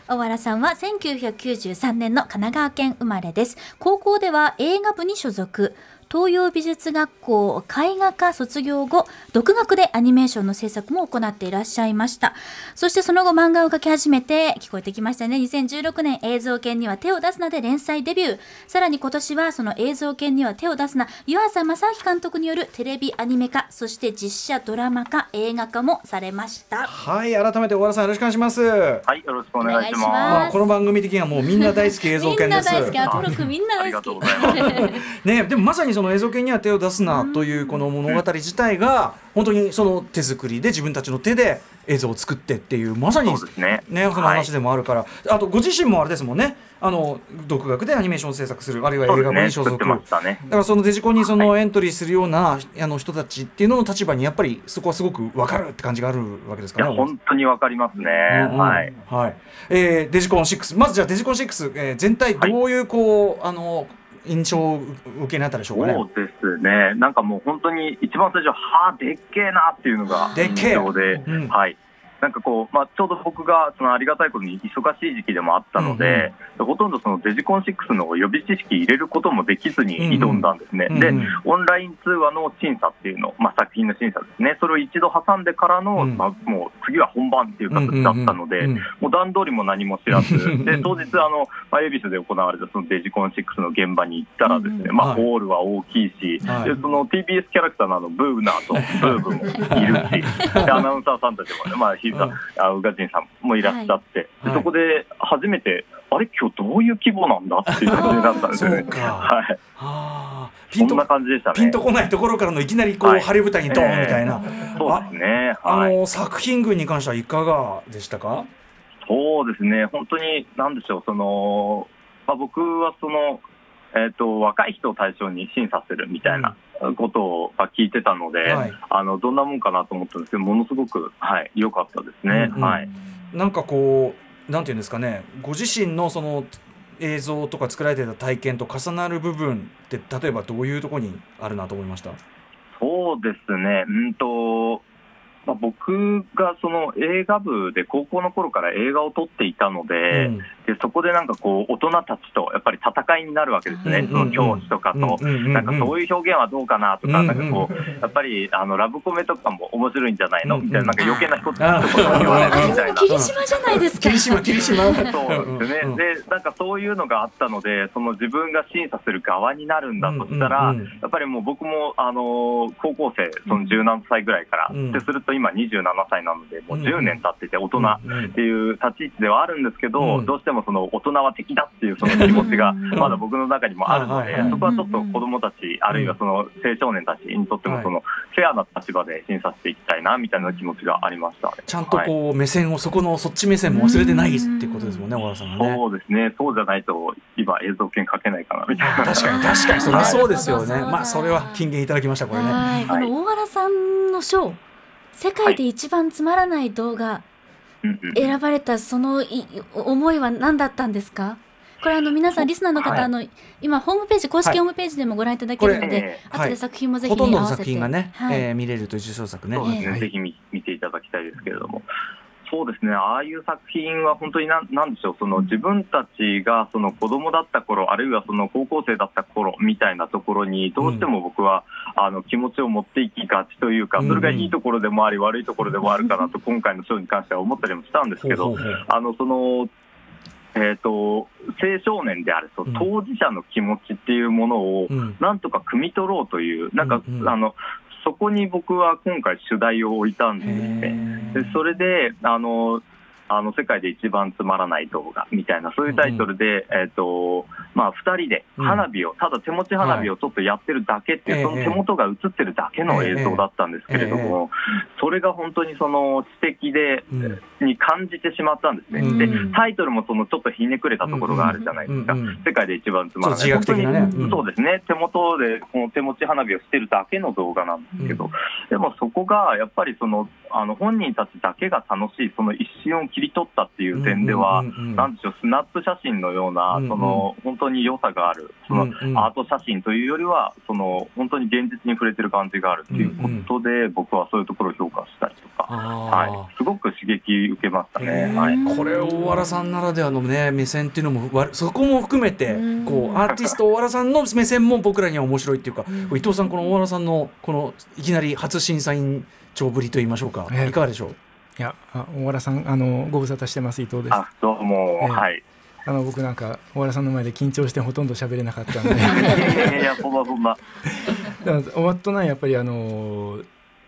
[SPEAKER 2] 小原さんは1993年の神奈川県生まれです。高校では映画部に所属。東洋美術学校絵画科卒業後、独学でアニメーションの制作も行っていらっしゃいました。そしてその後漫画を描き始めて、聞こえてきましたね。2016年映像犬には手を出すなで連載デビュー。さらに今年はその映像犬には手を出すな、湯浅正明監督によるテレビアニメ化、そして実写ドラマ化、映画化もされました。
[SPEAKER 3] はい、改めて大原さん、よろしくお願いします。
[SPEAKER 1] はい、よろしくお願いし
[SPEAKER 2] ま
[SPEAKER 1] ます。
[SPEAKER 3] まあ、この番組的にはもうみんな大好き映像
[SPEAKER 2] み
[SPEAKER 3] 犬です。
[SPEAKER 2] んな大好き、アトロクみんな大好き。
[SPEAKER 1] ありがとうございます。
[SPEAKER 3] ね、でもまさにその映像犬には手を出すなというこの物語自体が本当にその手作りで自分たちの手で映像を作ってっていうまさに
[SPEAKER 1] ね
[SPEAKER 3] ねその話でもあるから、あとご自身もあれですもんねあの独学でアニメーション制作するあるいは映画部
[SPEAKER 1] そうですね、
[SPEAKER 3] に所属。だからそのデジコンにそのエントリーするような、あの人たちっていうのの立場にやっぱりそこはすごく分かるって感じがあるわけですかね。
[SPEAKER 1] 本当にわかりますね。
[SPEAKER 3] うんうん
[SPEAKER 1] はい。
[SPEAKER 3] はいえーデジコン6まずじゃあデジコン6、えー全体どういうこう、あの印象を受けになったでしょうかね。
[SPEAKER 1] そうですね。なんかもう本当に一番最初、はあ、でっけえなっていうのが
[SPEAKER 3] でっけえ
[SPEAKER 1] 印象で、
[SPEAKER 3] うん
[SPEAKER 1] はい。なんかこう、まあ、ちょうど僕がそのありがたいことに忙しい時期でもあったので、ほとんどそのデジコン6の予備知識入れることもできずに挑んだんですね。で
[SPEAKER 3] うん。うん、
[SPEAKER 1] オンライン通話の審査っていうの、まあ、作品の審査ですね、それを一度挟んでからの、
[SPEAKER 3] うん。
[SPEAKER 1] まあ、もう次は本番っていう形だったので、
[SPEAKER 3] うん。うんうん
[SPEAKER 1] もう段取りも何も知らず、
[SPEAKER 3] う ん
[SPEAKER 1] で当日あの、まあ、恵比寿で行われたそのデジコン6の現場に行ったらですね、
[SPEAKER 2] うん。
[SPEAKER 1] まあ、
[SPEAKER 3] はい。
[SPEAKER 1] ホールは大きいし、
[SPEAKER 3] はい。
[SPEAKER 1] でその TBS キャラクターのあのブーナーとブーブーもいるし、でアナウンサーさんたちもね、まあ、ひさん、あ宇賀神さんもいらっしゃって、
[SPEAKER 3] はい
[SPEAKER 1] でそこで初めて、あれ、今日どういう規模なんだっていう感じになったんですよね。はい、
[SPEAKER 3] はあ、ピンと
[SPEAKER 1] そんな感じでしたね。
[SPEAKER 3] ピンとこないところからのいきなりこう、
[SPEAKER 1] はい
[SPEAKER 3] 晴れ舞台にドーンみたいな、
[SPEAKER 1] そうですね。
[SPEAKER 3] あ
[SPEAKER 1] はい。
[SPEAKER 3] の作品群に関してはいかがでしたか？
[SPEAKER 1] そうですね。本当に、なんでしょう、その、まあ、僕はその、えっ、と、若い人を対象に審査するみたいなことをまあ聞いてたので、
[SPEAKER 3] はい
[SPEAKER 1] あの、どんなもんかなと思ったんですけど、ものすごく、はい、良かったですね。
[SPEAKER 3] うんうん
[SPEAKER 1] はい。
[SPEAKER 3] なんかこうなんていうんですかね、ご自身のその映像とか作られてた体験と重なる部分って例えばどういうところにあるなと思いました？
[SPEAKER 1] そうですね。うんと、まあ、僕がその映画部で高校の頃から映画を撮っていたので,、
[SPEAKER 3] うん。
[SPEAKER 1] でそこでなんかこう大人たちとやっぱり戦いになるわけですね、
[SPEAKER 3] うん
[SPEAKER 1] その教師とかと、
[SPEAKER 3] うんうんうん
[SPEAKER 1] なんかそういう表現はどうかなとか、
[SPEAKER 3] うん
[SPEAKER 1] なんかこうやっぱりあのラブコメとかも面白いんじゃないの？
[SPEAKER 3] うん
[SPEAKER 1] みたいな、なんか余計なこと言わないみたいな。
[SPEAKER 2] 霧島じゃないですか。
[SPEAKER 3] 霧島霧島
[SPEAKER 1] そうですよね、
[SPEAKER 3] うん
[SPEAKER 1] でなんかそういうのがあったので、その自分が審査する側になるんだとしたら、
[SPEAKER 3] うんうんうん。
[SPEAKER 1] やっぱりもう僕も、あのー高校生、その17歳ぐらいから、
[SPEAKER 3] うん。
[SPEAKER 1] ですると今、27歳なので、もう10年経ってて、大人
[SPEAKER 3] うん
[SPEAKER 1] っていう立ち位置ではあるんですけど、
[SPEAKER 3] うん。
[SPEAKER 1] どうしてもその大人は敵だっていうその気持ちが
[SPEAKER 2] うん。
[SPEAKER 1] まだ僕の中にもあるので
[SPEAKER 3] はいはいはい、
[SPEAKER 1] そこはちょっと子どもたち、あるいはその青少年たちにとっても、そのフェアな立場で審査していきたいなみたいな気持ちがありましたね。
[SPEAKER 3] ちゃんと
[SPEAKER 1] はい。
[SPEAKER 3] こう目線をそこのそっち目線も忘れてないっていうことですもんね小原さんはね。
[SPEAKER 1] そうですね、そうじゃないと、今、映像権書けないかなみたいな。
[SPEAKER 3] 確かに確かに。そりゃそうですよね。
[SPEAKER 2] はい。
[SPEAKER 3] まあそれは金言いただきましたこれね。
[SPEAKER 2] はい、この大原さんの賞、世界で一番つまらない動画選ばれたそのい思いは何だったんですか？これあの皆さんリスナーの方、
[SPEAKER 1] はい。
[SPEAKER 2] あの今ホームページ公式ホームページでもご覧いただけるので、
[SPEAKER 1] え
[SPEAKER 2] 後で作品もぜひ、ね
[SPEAKER 3] ほとんどの
[SPEAKER 2] 合わせて。
[SPEAKER 3] 作品がね、
[SPEAKER 2] はい。
[SPEAKER 3] えー見れるという受賞作ね。
[SPEAKER 1] ぜひ見見ていただきたいですけれども。そうですね、ああいう作品は本当になんなんでしょう、その自分たちがその子供だった頃、あるいはその高校生だった頃みたいなところに、どうしても僕は、あの気持ちを持っていきがちというか、それがいいところでもあり、悪いところでもあるかなと、今回の賞に関しては思ったりもしたんですけどあのそのえー、と青少年であると
[SPEAKER 3] うん。
[SPEAKER 1] 当事者の気持ちっていうものを
[SPEAKER 3] うん。
[SPEAKER 1] なんとか汲み取ろうという、なんか、
[SPEAKER 3] うんうん。
[SPEAKER 1] あのそこに僕は今回、主題を置いたんですね。でそれであのあの世界で一番つまらない動画みたいなそういうタイトルで、えっ、とまあ2人で花火を、ただ手持ち花火をちょっとやってるだけっていう、
[SPEAKER 3] はい
[SPEAKER 1] その手元が映ってるだけの映像だったんですけれども、それが本当にその知的で、
[SPEAKER 3] うん。
[SPEAKER 1] に感じてしまったんですね。
[SPEAKER 3] うん。
[SPEAKER 1] でタイトルもそのちょっとひねくれたところがあるじゃないですか、
[SPEAKER 3] うんうんうん。
[SPEAKER 1] 世界で一番つまらない、本当に
[SPEAKER 3] うん。
[SPEAKER 1] そうですね、手元でこの手持ち花火をしてるだけの動画なんですけど、でもそこがやっぱりそのあの本人たちだけが楽しい、その一瞬を切り取ったっていう点では、
[SPEAKER 3] うんうんうんうん。
[SPEAKER 1] なんでしょう、スナップ写真のような、
[SPEAKER 3] うんうん。
[SPEAKER 1] その本当に良さがある、そのアート写真というよりは、その本当に現実に触れてる感じがあるということで、僕はそういうところを評価したりとか、
[SPEAKER 3] あ
[SPEAKER 1] はい
[SPEAKER 3] ー、
[SPEAKER 1] すごく刺激受けました
[SPEAKER 3] へ
[SPEAKER 1] ね。
[SPEAKER 3] ー。
[SPEAKER 1] はい。
[SPEAKER 3] これ大原さんならではのね目線っていうのもわそこも含めて
[SPEAKER 2] うん。
[SPEAKER 3] こうアーティスト大原さんの目線も僕らには面白いっていうか、
[SPEAKER 2] うん。
[SPEAKER 3] 伊藤さんこの大原さんのこのいきなり初審査員長ぶりと言いましょうか、
[SPEAKER 4] ええ。
[SPEAKER 3] いかがでしょう？
[SPEAKER 4] いやあ大原さんあのご無沙汰してます伊藤です。
[SPEAKER 1] あどうも、
[SPEAKER 4] ええ。
[SPEAKER 1] はい。
[SPEAKER 4] あの僕なんか大原さんの前で緊張してほとんど喋れなかったんで。
[SPEAKER 1] いやいやいや、そんなそんな。
[SPEAKER 4] だから終わったのはやっぱりあの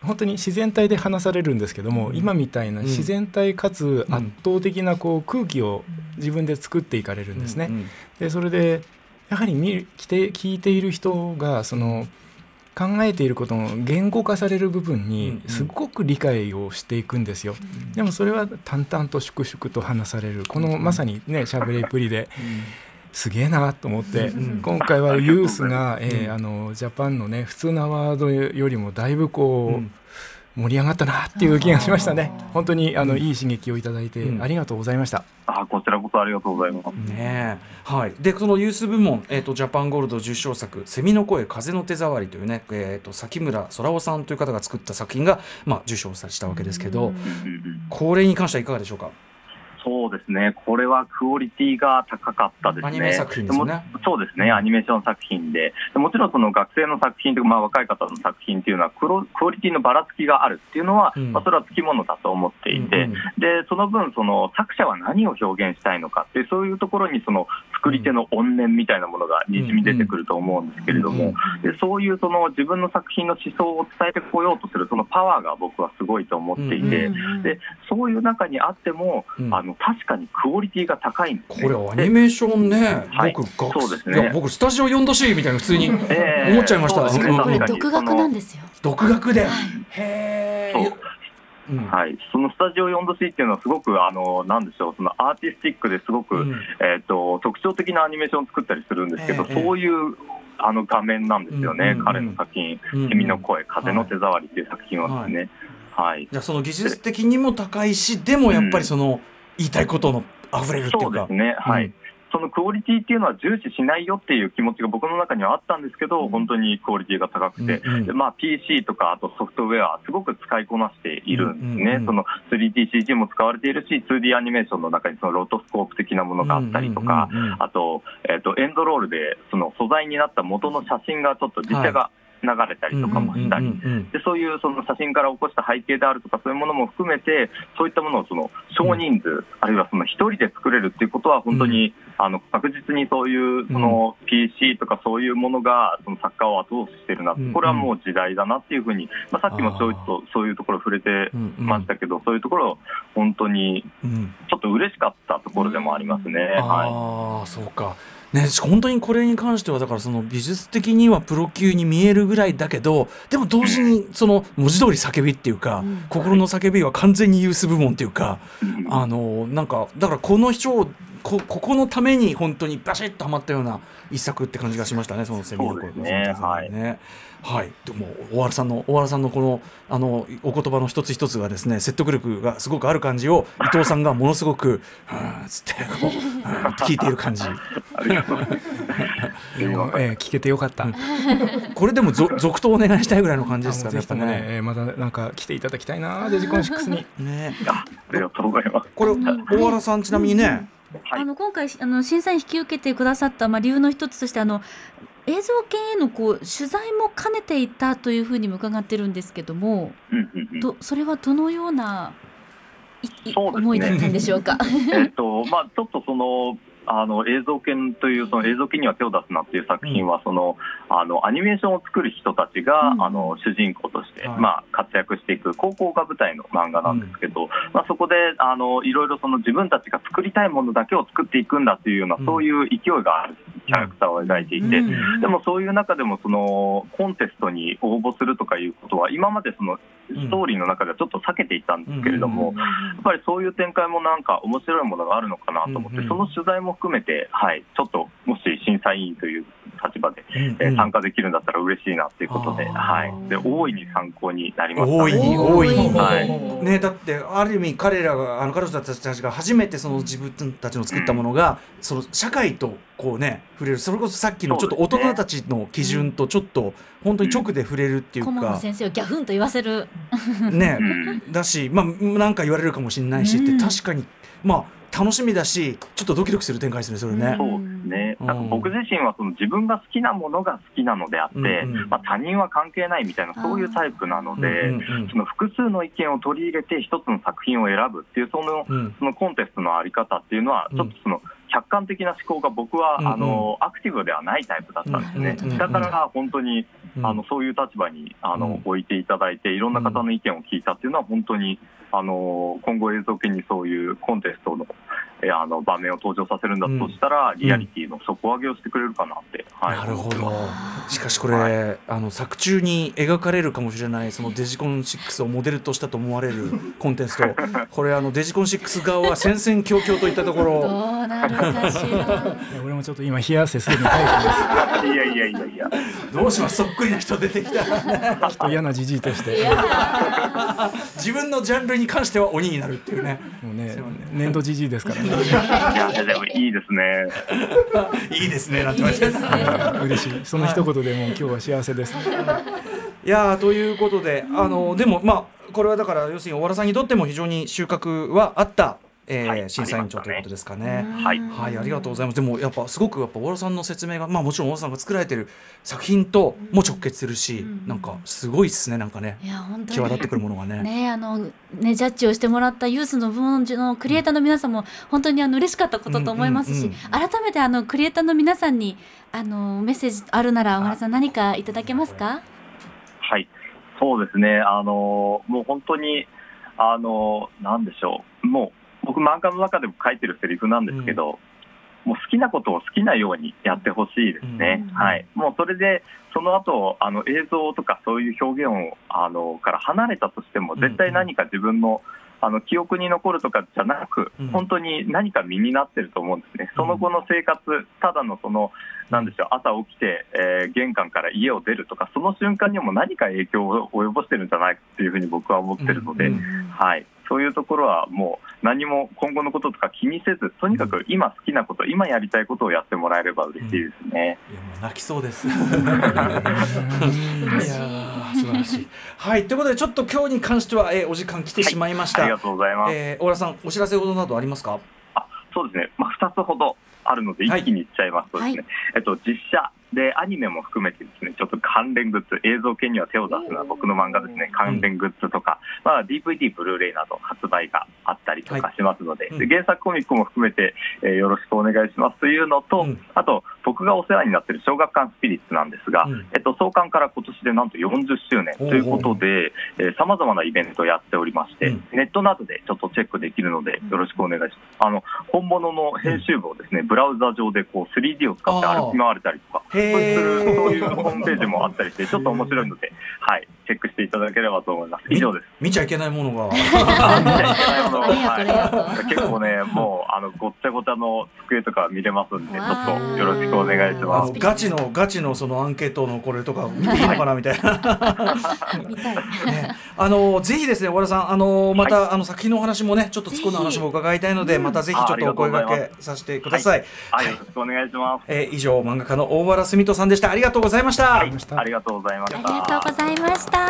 [SPEAKER 4] 本当に自然体で話されるんですけども、
[SPEAKER 3] うん。
[SPEAKER 4] 今みたいな
[SPEAKER 3] うん。
[SPEAKER 4] 自然体かつ
[SPEAKER 3] うん
[SPEAKER 4] 圧倒的なこう空気を自分で作っていかれるんですね。
[SPEAKER 3] うん。
[SPEAKER 4] でそれでやはり見る来て聞いている人がその考えていることの言語化される部分
[SPEAKER 3] うん
[SPEAKER 4] に
[SPEAKER 3] うん。
[SPEAKER 4] すごく理解をしていくんですよ。でもそれは淡々と粛々と話される。このまさにねしゃべりっぷりですげえなと思って、
[SPEAKER 3] うん
[SPEAKER 4] 今回はユースが、えー
[SPEAKER 3] うん
[SPEAKER 4] あのジャパンのね普通のアワードよりもだいぶこう、
[SPEAKER 3] うん
[SPEAKER 4] 盛り上がったなっていう気がしましたね。本当にあの、
[SPEAKER 3] うん。
[SPEAKER 4] いい刺激をいただいて、
[SPEAKER 3] うん。
[SPEAKER 4] ありがとうございました。
[SPEAKER 1] あこちらこそありがとうございます。
[SPEAKER 3] ねえ。はい、でそのユース部門、えー、とジャパンゴールド受賞作「セミの声風の手触り」というね、えー、と崎村空夫さんという方が作った作品が、まあ、受賞さしたわけですけど、これに関してはいかがでしょうか？
[SPEAKER 1] そうですね、これはクオリティが高かったですね。
[SPEAKER 3] アニメ作品ですよね。
[SPEAKER 1] もそうですね、アニメーション作品で、でもちろんその学生の作品とか、まあ、若い方の作品っていうのはクロ、クオリティのばらつきがあるっていうのは、
[SPEAKER 3] うん。
[SPEAKER 1] まあ、それはつきものだと思っていて、
[SPEAKER 3] うんうん。
[SPEAKER 1] でその分、その作者は何を表現したいのかっていう、そういうところにその作り手の怨念みたいなものがにじみ出てくると思うんですけれども、でそういうその自分の作品の思想を伝えてこようとするそのパワーが僕はすごいと思っていて、
[SPEAKER 2] うん。
[SPEAKER 1] でそういう中にあっても、
[SPEAKER 3] うん。
[SPEAKER 1] あの確かにクオリティが高いんですね。
[SPEAKER 3] これアニメーションね、
[SPEAKER 1] はい。
[SPEAKER 3] 僕学
[SPEAKER 1] そうですね。
[SPEAKER 3] いや僕スタジオ4度 C みたいな普通に
[SPEAKER 1] ええ。
[SPEAKER 3] 思っちゃいました。
[SPEAKER 1] そうですね。
[SPEAKER 3] うん
[SPEAKER 2] これ独学なんですよ。
[SPEAKER 3] 独学で、
[SPEAKER 2] はい。
[SPEAKER 3] へえ、う。ん。
[SPEAKER 1] はい、そのスタジオ 4°C っていうのはすごくあのなんでしょう。そのアーティスティックですごく、
[SPEAKER 3] うん。
[SPEAKER 1] えー、と特徴的なアニメーションを作ったりするんですけど、
[SPEAKER 3] ええ。
[SPEAKER 1] そういうあの画面なんですよね、
[SPEAKER 3] うんうんうん。
[SPEAKER 1] 彼の作品。
[SPEAKER 3] うん「
[SPEAKER 1] 君の声風の手触り」っていう作品はですね。はい。
[SPEAKER 3] じゃあその技術的にも高いしでもやっぱりその言いたいことの溢れるっていうか。
[SPEAKER 1] そうですね、はい。
[SPEAKER 3] うん。
[SPEAKER 1] そのクオリティっていうのは重視しないよっていう気持ちが僕の中にはあったんですけど、本当にクオリティが高くて、
[SPEAKER 3] うんうん
[SPEAKER 1] でまあ、PC とかあとソフトウェア、すごく使いこなしているんですね、
[SPEAKER 3] うんうんうん。
[SPEAKER 1] その 3DCG も使われているし、2D アニメーションの中にそのロトスコープ的なものがあったりとか、あと,、えー、とエンドロールでその素材になった元の写真がちょっと実写が流れたりとかもしたり。
[SPEAKER 3] うんうんうんうん。
[SPEAKER 1] でそういうその写真から起こした背景であるとかそういうものも含めてそういったものをその少人数、あるいはその一人で作れるっていうことは本当に、あの確実にそういうその PC とかそういうものがその作家を後押ししてるな、
[SPEAKER 3] うん
[SPEAKER 1] これはもう時代だなっていうふうに、まあ、さっきもちょいとそういうところ触れてましたけど、そういうところ本当に
[SPEAKER 3] うん。
[SPEAKER 1] ちょっと嬉しかったところでもありますね。はい。
[SPEAKER 3] ああそうか。ね、本当にこれに関してはだからその美術的にはプロ級に見えるぐらいだけどでも同時にその文字通り叫びっていうか、
[SPEAKER 2] うん。
[SPEAKER 3] 心の叫びは完全にユース部門っていうか、
[SPEAKER 1] うん
[SPEAKER 3] あのなんかだからこの賞こここのために本当にバシッとはまったような一作って感じがしましたねそのセミナー
[SPEAKER 1] そうですね
[SPEAKER 3] はい、ねはい、でも大原さんの大原さんのこのあのお言葉の一つ一つがですね説得力がすごくある感じを伊藤さんがものすごく「ふーん」つってこう「ふーん」聞いている感じ
[SPEAKER 4] でも、えー聞けてよかった。
[SPEAKER 3] これでもぞ続投お願いしたいぐらいの感じですかね
[SPEAKER 4] ね、
[SPEAKER 3] ね。
[SPEAKER 4] えーまたなんか来ていただきたいな、デジコン6に。
[SPEAKER 3] ね
[SPEAKER 1] あありがとうございます。
[SPEAKER 3] これ大原さんちなみにね、
[SPEAKER 1] はい。
[SPEAKER 2] あの今回あの審査員引き受けてくださった、まあ、理由の一つとしてあの映像系へのこう取材も兼ねていたというふうにも伺ってるんですけども、
[SPEAKER 1] うんうんうん。
[SPEAKER 2] どそれはどのような
[SPEAKER 1] ね。
[SPEAKER 2] 思いだったんでしょうか？
[SPEAKER 1] えっとまあ、ちょっとそのあの映像犬というその映像犬には手を出すなっていう作品は、そのあのアニメーションを作る人たちが、
[SPEAKER 2] うん。
[SPEAKER 1] あの主人公として、
[SPEAKER 3] はい。
[SPEAKER 1] まあ、活躍していく高校が舞台の漫画なんですけど、まあ、そこであのいろいろその自分たちが作りたいものだけを作っていくんだというような、
[SPEAKER 3] うん。
[SPEAKER 1] そういう勢いがあるキャラクターを描いていて、
[SPEAKER 2] うん。
[SPEAKER 1] でもそういう中でもそのコンテストに応募するとかいうことは今までそのストーリーの中ではちょっと避けていたんですけれども、やっぱりそういう展開もなんか面白いものがあるのかなと思って、
[SPEAKER 3] うんうん。
[SPEAKER 1] その取材も含めて、はい、ちょっともし審査委員という立場で、
[SPEAKER 3] うん
[SPEAKER 1] えー参加できるんだったら嬉しいなということで、はい、で大いに参考になりました、
[SPEAKER 3] 大いに
[SPEAKER 2] 大いに。
[SPEAKER 3] 大いに、
[SPEAKER 1] はい。
[SPEAKER 3] ね、だってある意味彼らがあの彼女たちが初めてその自分たちの作ったものが、その社会とこうね触れる。それこそさっきのちょっと大人たちの基準とちょっと本当に直で触れるっていう
[SPEAKER 2] 顧問の
[SPEAKER 3] か、
[SPEAKER 2] 先生をギャフンと言わせる。
[SPEAKER 3] ね。
[SPEAKER 1] うん。
[SPEAKER 3] だしまあなんか言われるかもしれないしって
[SPEAKER 2] うん。
[SPEAKER 3] 確かにまあ楽しみだしちょっとドキドキする展開ですねそれね。
[SPEAKER 1] そうですね、
[SPEAKER 3] うん。
[SPEAKER 1] なんか僕自身はその自分が好きなものが好きなのであって、
[SPEAKER 3] うんうん。
[SPEAKER 1] まあ、他人は関係ないみたいな、そういうタイプなので、
[SPEAKER 3] うんうんうん。
[SPEAKER 1] その複数の意見を取り入れて、一つの作品を選ぶっていう、その
[SPEAKER 3] うん。
[SPEAKER 1] そのコンテストのあり方っていうのは、
[SPEAKER 3] うん。
[SPEAKER 1] ちょっとその客観的な思考が僕は、
[SPEAKER 3] うんうん。
[SPEAKER 1] あのアクティブではないタイプだったんですね、
[SPEAKER 3] うんうんうん
[SPEAKER 1] だから本当に
[SPEAKER 3] うん。
[SPEAKER 1] あのそういう立場にあの、
[SPEAKER 3] うん。
[SPEAKER 1] 置いていただいて、いろんな方の意見を聞いたっていうのは、本当にあの今後、映像系にそういうコンテストのえあの場面を登場させるんだとしたら、リアリティの底上げをしてくれるかなって、はい、
[SPEAKER 3] なるほど。しかしこれ、
[SPEAKER 1] は
[SPEAKER 3] あの作中に描かれるかもしれないそのデジコン6をモデルとしたと思われる コンテスト。これあのデジコン6側は戦々恐々といったところ。
[SPEAKER 2] どうなるかしら。
[SPEAKER 4] いや俺もちょっと今冷や汗すでにかいて
[SPEAKER 1] いやいやいやいや、
[SPEAKER 3] どうします？そっくりな人出てきた。
[SPEAKER 4] ますきっと嫌なじじいとして
[SPEAKER 3] 自分のジャンルに関しては鬼になるっていうね。
[SPEAKER 4] もうね年度じじいですからね
[SPEAKER 1] いやでもいいですね。
[SPEAKER 3] いいですねなんて言われて
[SPEAKER 2] いいですね。
[SPEAKER 4] 嬉しいその一言でもう今日は幸せです
[SPEAKER 3] いやーということであのでもまあこれはだから要するに小原さんにとっても非常に収穫はあった、えー
[SPEAKER 1] はい
[SPEAKER 3] 審査委員長ということですかね。
[SPEAKER 1] はい。
[SPEAKER 3] はい、ありがとうございます。でもやっぱすごくやっぱ小原さんの説明がまあもちろん小原さんが作られてる作品とも直結するし、
[SPEAKER 2] ん。
[SPEAKER 3] なんかすごいっすねなんかね。
[SPEAKER 2] いや本当に。
[SPEAKER 3] 際立ってくるものがね。
[SPEAKER 2] ねあのねジャッジをしてもらったユースの部門のクリエイターの皆さんも本当にあの嬉しかったことと思いますし、改めてあのクリエイターの皆さんにあのメッセージあるなら小原さん何かいただけますか？
[SPEAKER 1] はい、そうですね、あのもう本当に、あのなんでしょう、もう僕、漫画の中でも書いてるセリフなんですけど、もう好きなことを好きなようにやってほしいですね、
[SPEAKER 2] うん。
[SPEAKER 1] はい、もうそれでその後あの映像とかそういう表現をあのから離れたとしても絶対何か自分の、あの記憶に残るとかじゃなく、
[SPEAKER 3] うん。
[SPEAKER 1] 本当に何か身になってると思うんですね、その後の生活、ただのその、なんでしょう、朝起きて、えー玄関から家を出るとか、その瞬間にも何か影響を及ぼしてるんじゃないかっていうふうに僕は思ってるので、
[SPEAKER 3] うん。うん。
[SPEAKER 1] はい、そういうところはもう何も今後のこととか気にせず、とにかく今好きなこと、今やりたいことをやってもらえれば嬉しいですね。
[SPEAKER 3] いやもう泣きそうです。いや素晴らしい。はいということでちょっと今日に関しては、えーお時間来てしまいました。
[SPEAKER 1] ありがとうございます。
[SPEAKER 3] えー、小倉さんお知らせほどなどありますか？
[SPEAKER 1] あそうですね、まあ、2つほどあるので、
[SPEAKER 3] はい
[SPEAKER 1] 一気にいっちゃいますとですね、
[SPEAKER 2] はい
[SPEAKER 1] えっと、実写でアニメも含めてですねちょっと関連グッズ、映像系には手を出すのは僕の漫画ですね、関連グッズとか、まあ、DVD、ブルーレイなど発売があったりとかしますので、
[SPEAKER 3] はい。
[SPEAKER 1] で原作コミックも含めて、えーよろしくお願いしますというのと、
[SPEAKER 3] うん。
[SPEAKER 1] あと、僕がお世話になっている小学館スピリッツなんですが、
[SPEAKER 3] うん。
[SPEAKER 1] えっと、創刊から今年でなんと40周年ということで、さまざまなイベントをやっておりまして、
[SPEAKER 3] うん。
[SPEAKER 1] ネットなどでちょっとチェックできるので、よろしくお願いします。あの本物の編集部をですね、ブラウザ上でこう 3D を使って歩き回れたりとか、そういうホームページもあったりして、ちょっと面白いので、はい、チェックしていただければと思います。以上です。
[SPEAKER 3] 見ちゃいけないものが。
[SPEAKER 1] 見ちゃいけないもの
[SPEAKER 2] あれやこれやと
[SPEAKER 1] はい結構ね、もうあのごっちゃごちゃの机とか見れますんで、ちょっとよろしくお願いし
[SPEAKER 3] あ
[SPEAKER 1] ます
[SPEAKER 3] の。ガチのガチのそのアンケートのこれとか見ていいのかなみたいな。ね、あのぜひですね、小原さん、あのまた、あの作品のお話もね、ちょっと突っ込んだ話も伺いたいので、またぜひちょっとお声掛けさせてください。
[SPEAKER 1] はい、よろしくお願いします。
[SPEAKER 3] えー以上漫画家の大原澄人さんでした。ありがとうございました。
[SPEAKER 1] は
[SPEAKER 3] はいい、
[SPEAKER 1] ありがとうございました。
[SPEAKER 2] ありがとうございました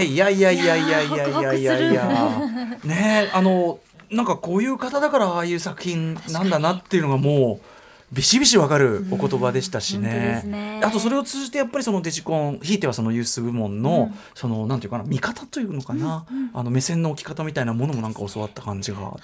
[SPEAKER 3] い、やいやいやいやいやいやいやいや
[SPEAKER 2] いや。ー
[SPEAKER 3] ねあのなんかこういう方だからああいう作品なんだなっていうのがもう。ビシビシわかるお言葉でしたし
[SPEAKER 2] うん
[SPEAKER 3] ね。あとそれを通じてやっぱりそのデジコンひいてはそのユース部門の、そのなんていうかな見方というのかな、あの目線の置き方みたいなものもなんか教わった感じがあって。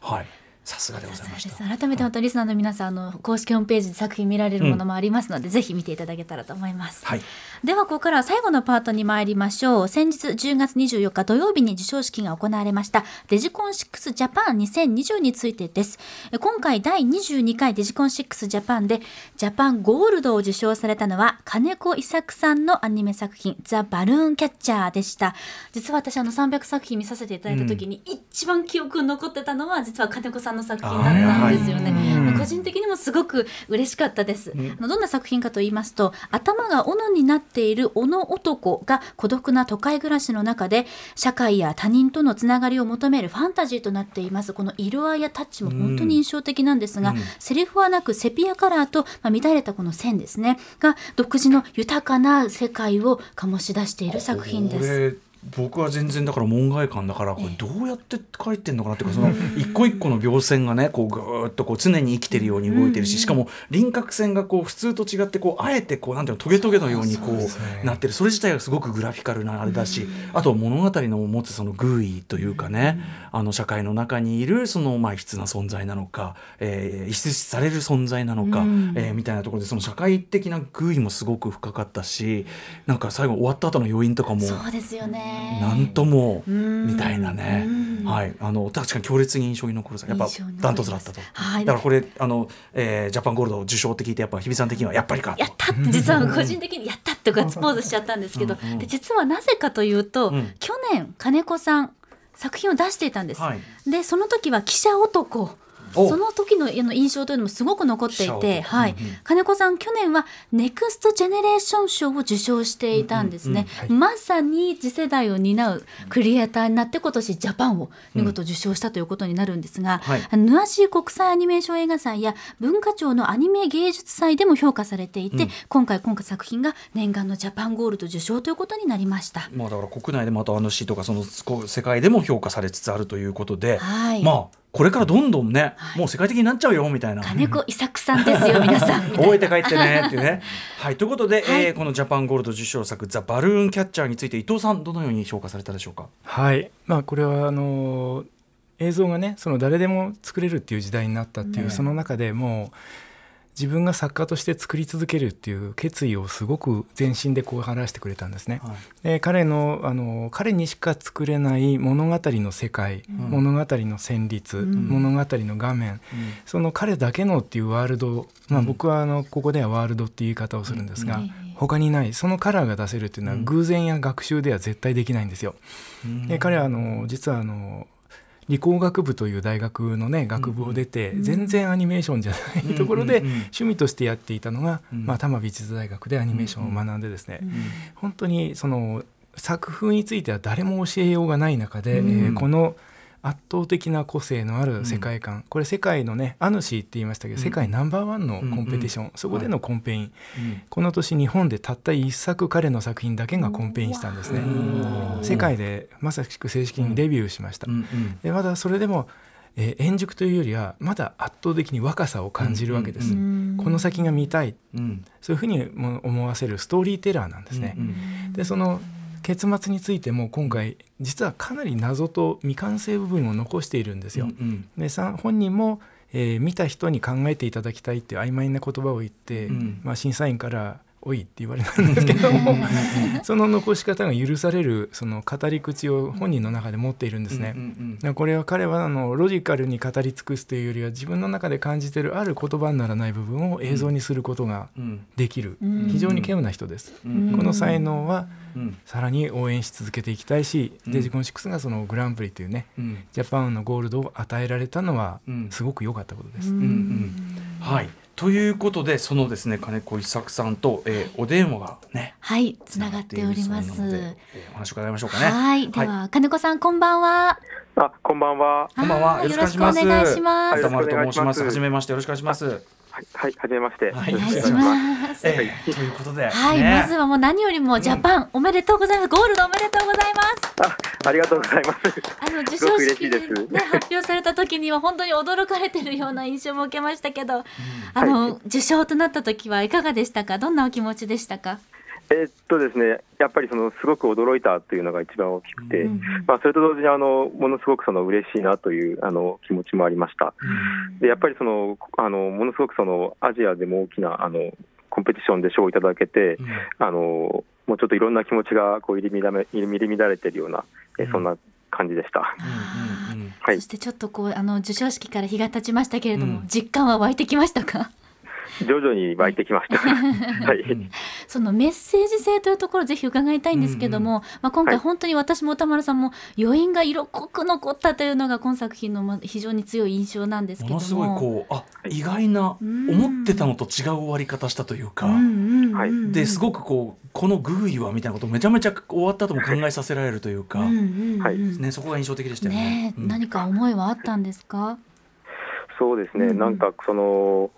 [SPEAKER 3] はい。さすがでございました。
[SPEAKER 2] 改めてまたリスナーの皆さんあの公式ホームページで作品見られるものもありますので、ぜひ見ていただけたらと思います、
[SPEAKER 3] はい
[SPEAKER 2] ではここからは最後のパートに参りましょう。先日10月24日土曜日に授賞式が行われました。デジコン6ジャパン2020についてです。え今回第22回デジコン6ジャパンでジャパンゴールドを受賞されたのは金子伊作さんのアニメ作品ザ・バルーンキャッチャーでした。実は私あの300作品見させていただいた時に、一番記憶に残ってたのは実は金子さんの作品だったんですよね、
[SPEAKER 4] はい
[SPEAKER 2] 個人的にもすごく嬉しかったです、あのどんな作品かと言いますと頭が斧になっている斧男が孤独な都会暮らしの中で社会や他人とのつながりを求めるファンタジーとなっています。この色合いやタッチも本当に印象的なんですが、
[SPEAKER 3] うん。
[SPEAKER 2] セリフはなくセピアカラーと、まあ、乱れたこの線ですね。が独自の豊かな世界を醸し出している作品です。
[SPEAKER 3] 僕は全然だから門外観だからこれどうやって書いてんのかなっていうかその一個一個の描線がねこうぐーっとこう常に生きてるように動いてるししかも輪郭線がこう普通と違ってこうあえてこうなんていうのトゲトゲのようにこ
[SPEAKER 4] そう
[SPEAKER 3] なってる。それ自体がすごくグラフィカルなあれだしあと物語の持つその偶意というかねあの社会の中にいるそのまあ異質な存在なのかえー異質視される存在なのか
[SPEAKER 2] うん。
[SPEAKER 3] えーみたいなところでその社会的な偶意もすごく深かったしなんか最後終わった後の余韻とかも
[SPEAKER 2] そうですよね
[SPEAKER 3] なんとも
[SPEAKER 2] うん。
[SPEAKER 3] みたいなね。
[SPEAKER 2] うん、
[SPEAKER 3] はい、あの確かに強烈に印象に残るさやっぱダントツだったと、
[SPEAKER 2] はい。
[SPEAKER 3] だからこれあの、えージャパンゴールド受賞って聞いてやっぱ日比さん的にはやっぱりかと。
[SPEAKER 2] やったって実は個人的にやったってガッツポーズしちゃったんですけど
[SPEAKER 3] うんうん
[SPEAKER 2] で実はなぜかというと、
[SPEAKER 3] うん。
[SPEAKER 2] 去年金子さん作品を出していたんです、
[SPEAKER 3] はい。
[SPEAKER 2] でその時は記者男
[SPEAKER 3] お
[SPEAKER 2] その時の印象というのもすごく残っていて、
[SPEAKER 3] 男
[SPEAKER 2] はい。
[SPEAKER 3] うんうん。
[SPEAKER 2] 金子さん去年はネクストジェネレーション賞を受賞していたんですね、
[SPEAKER 4] うんうん
[SPEAKER 2] まさに次世代を担うクリエイターになって今年ジャパンを見事受賞したということになるんですが、
[SPEAKER 3] はい
[SPEAKER 2] あのヌアシー国際アニメーション映画祭や文化庁のアニメ芸術祭でも評価されていて、
[SPEAKER 3] うん
[SPEAKER 2] 今回今回作品が念願のジャパンゴールド受賞ということになりました。
[SPEAKER 3] まあだから国内でもあとあの詩とかその世界でも評価されつつあるということで、
[SPEAKER 2] はい
[SPEAKER 3] まあこれからどんどんね、
[SPEAKER 2] はい
[SPEAKER 3] もう世界的になっちゃうよみたいな。
[SPEAKER 2] 金子伊作さんですよ皆さん。
[SPEAKER 3] 覚えて帰ってねっていうね。はい、ということで、
[SPEAKER 2] はい
[SPEAKER 3] えーこのジャパンゴールド受賞作「ザ・バルーンキャッチャー」について伊藤さんどのように評価されたでしょうか？
[SPEAKER 4] はいまあこれはあの映像がねその誰でも作れるっていう時代になったっていう、
[SPEAKER 3] うん
[SPEAKER 4] その中でもう自分が作家として作り続けるっていう決意をすごく全身でこう話してくれたんですね。
[SPEAKER 3] はい。
[SPEAKER 4] で彼のあの彼にしか作れない物語の世界、物語の旋律、物語の画面、その彼だけのっていうワールド、まあ、僕はあのここではワールドっていう言い方をするんですが、
[SPEAKER 2] うん。
[SPEAKER 4] 他にないそのカラーが出せるっていうのは偶然や学習では絶対できないんですよ。で彼はあの実はあの理工学部という大学のね学部を出て、全然アニメーションじゃないところで趣味としてやっていたのが、
[SPEAKER 3] うん。
[SPEAKER 4] まあ、多摩美術大学でアニメーションを学んでですね、本当にその作風については誰も教えようがない中で、
[SPEAKER 3] うん。
[SPEAKER 4] えーこの圧倒的な個性のある世界観、これ世界のねアヌシーって言いましたけど、世界ナンバーワンのコンペティション、そこでのコンペイン、
[SPEAKER 3] うん。
[SPEAKER 4] この年日本でたった一作彼の作品だけがコンペインしたんですね。
[SPEAKER 3] うん
[SPEAKER 4] 世界でまさしく正式にデビューしました、
[SPEAKER 3] うんうん。
[SPEAKER 4] でまだそれでも、えー円熟というよりはまだ圧倒的に若さを感じるわけです、
[SPEAKER 3] うん
[SPEAKER 4] この先が見たい。
[SPEAKER 3] うん。
[SPEAKER 4] そういうふうにも思わせるストーリーテラーなんですね、
[SPEAKER 3] うん。
[SPEAKER 4] でその結末についても今回実はかなり謎と未完成部分を残しているんですよ。
[SPEAKER 3] うん
[SPEAKER 4] でさ本人も、えー見た人に考えていただきたいっていう曖昧な言葉を言って、
[SPEAKER 3] うん
[SPEAKER 4] まあ、審査員から「おい」って言われたんですけどもその残し方が許されるその語り口を本人の中で持っているんですね。
[SPEAKER 3] う
[SPEAKER 4] これは彼はあのロジカルに語り尽くすというよりは自分の中で感じているある言葉にならない部分を映像にすることが
[SPEAKER 3] うん
[SPEAKER 4] できる、
[SPEAKER 2] うん。
[SPEAKER 4] 非常に稀有な人です。
[SPEAKER 3] うん。
[SPEAKER 4] この才能は
[SPEAKER 3] うん。
[SPEAKER 4] さらに応援し続けていきたいし、
[SPEAKER 3] うん。
[SPEAKER 4] デジコン6がそのグランプリというね
[SPEAKER 3] うん。
[SPEAKER 4] ジャパンのゴールドを与えられたのは
[SPEAKER 3] うん。
[SPEAKER 4] すごく良かったことです。
[SPEAKER 3] はいということでそのですね金子一作さんと、えー、お電話がね
[SPEAKER 2] はい、つながっております。
[SPEAKER 3] えーお話を伺いましょうかね。
[SPEAKER 2] はい、では、金子さん、こんばんは。
[SPEAKER 5] あ、こんばんは。
[SPEAKER 3] こんばんは。よろしくお願いします。
[SPEAKER 2] よろしくします。
[SPEAKER 3] はじめましてよろしくお願いします
[SPEAKER 5] はい、はめまして。
[SPEAKER 3] はい
[SPEAKER 2] お願いします。
[SPEAKER 3] えーということで
[SPEAKER 2] はい、
[SPEAKER 3] ね
[SPEAKER 2] まずはもう何よりもジャパン、おめでとうございます。ゴールドおめでとうございます。
[SPEAKER 5] あ、ありがとうございます。
[SPEAKER 2] あの授
[SPEAKER 5] すごく嬉し
[SPEAKER 2] 賞式で、
[SPEAKER 5] いです
[SPEAKER 2] ね、発表された時には本当に驚かれてるような印象も受けましたけど、あの、受賞となった時はいかがでしたか？どんなお気持ちでしたか？
[SPEAKER 5] えーっとですね、やっぱりそのすごく驚いたというのが一番大きくて、
[SPEAKER 2] うん
[SPEAKER 5] まあそれと同時にあのものすごくその嬉しいなというあの気持ちもありました。でやっぱりそのあのものすごくそのアジアでも大きなあのコンペティションで賞をいただけて、
[SPEAKER 3] うん
[SPEAKER 5] あのもうちょっといろんな気持ちがこう入り乱れ入り乱れているような、えそんな感じでした。
[SPEAKER 3] うんうんうん
[SPEAKER 5] はい
[SPEAKER 2] そし。てちょっとこうあの授賞式から日が経ちましたけれども、
[SPEAKER 3] うん
[SPEAKER 2] 実感は湧いてきましたか？
[SPEAKER 5] 徐々に湧いてきました。はい。
[SPEAKER 2] そのメッセージ性というところぜひ伺いたいんですけども、まあ、今回
[SPEAKER 5] はい。
[SPEAKER 2] 本当に私も歌丸さんも余韻が色濃く残ったというのが今作品のま非常に強い印象なんですけども。
[SPEAKER 3] ものすごいこうあ意外な
[SPEAKER 2] うん
[SPEAKER 3] 思ってたのと違う終わり方したというか、ですごくこうこのグーイはみたいなことをめちゃめちゃ終わった後も考えさせられるというか、
[SPEAKER 2] うんうんうん。
[SPEAKER 5] はい。
[SPEAKER 3] ね、そこが印象的でしたよね。
[SPEAKER 2] ねえ
[SPEAKER 3] うん。
[SPEAKER 2] 何か思いはあったんですか？
[SPEAKER 5] そうですね、
[SPEAKER 2] うんうん。
[SPEAKER 5] なんかその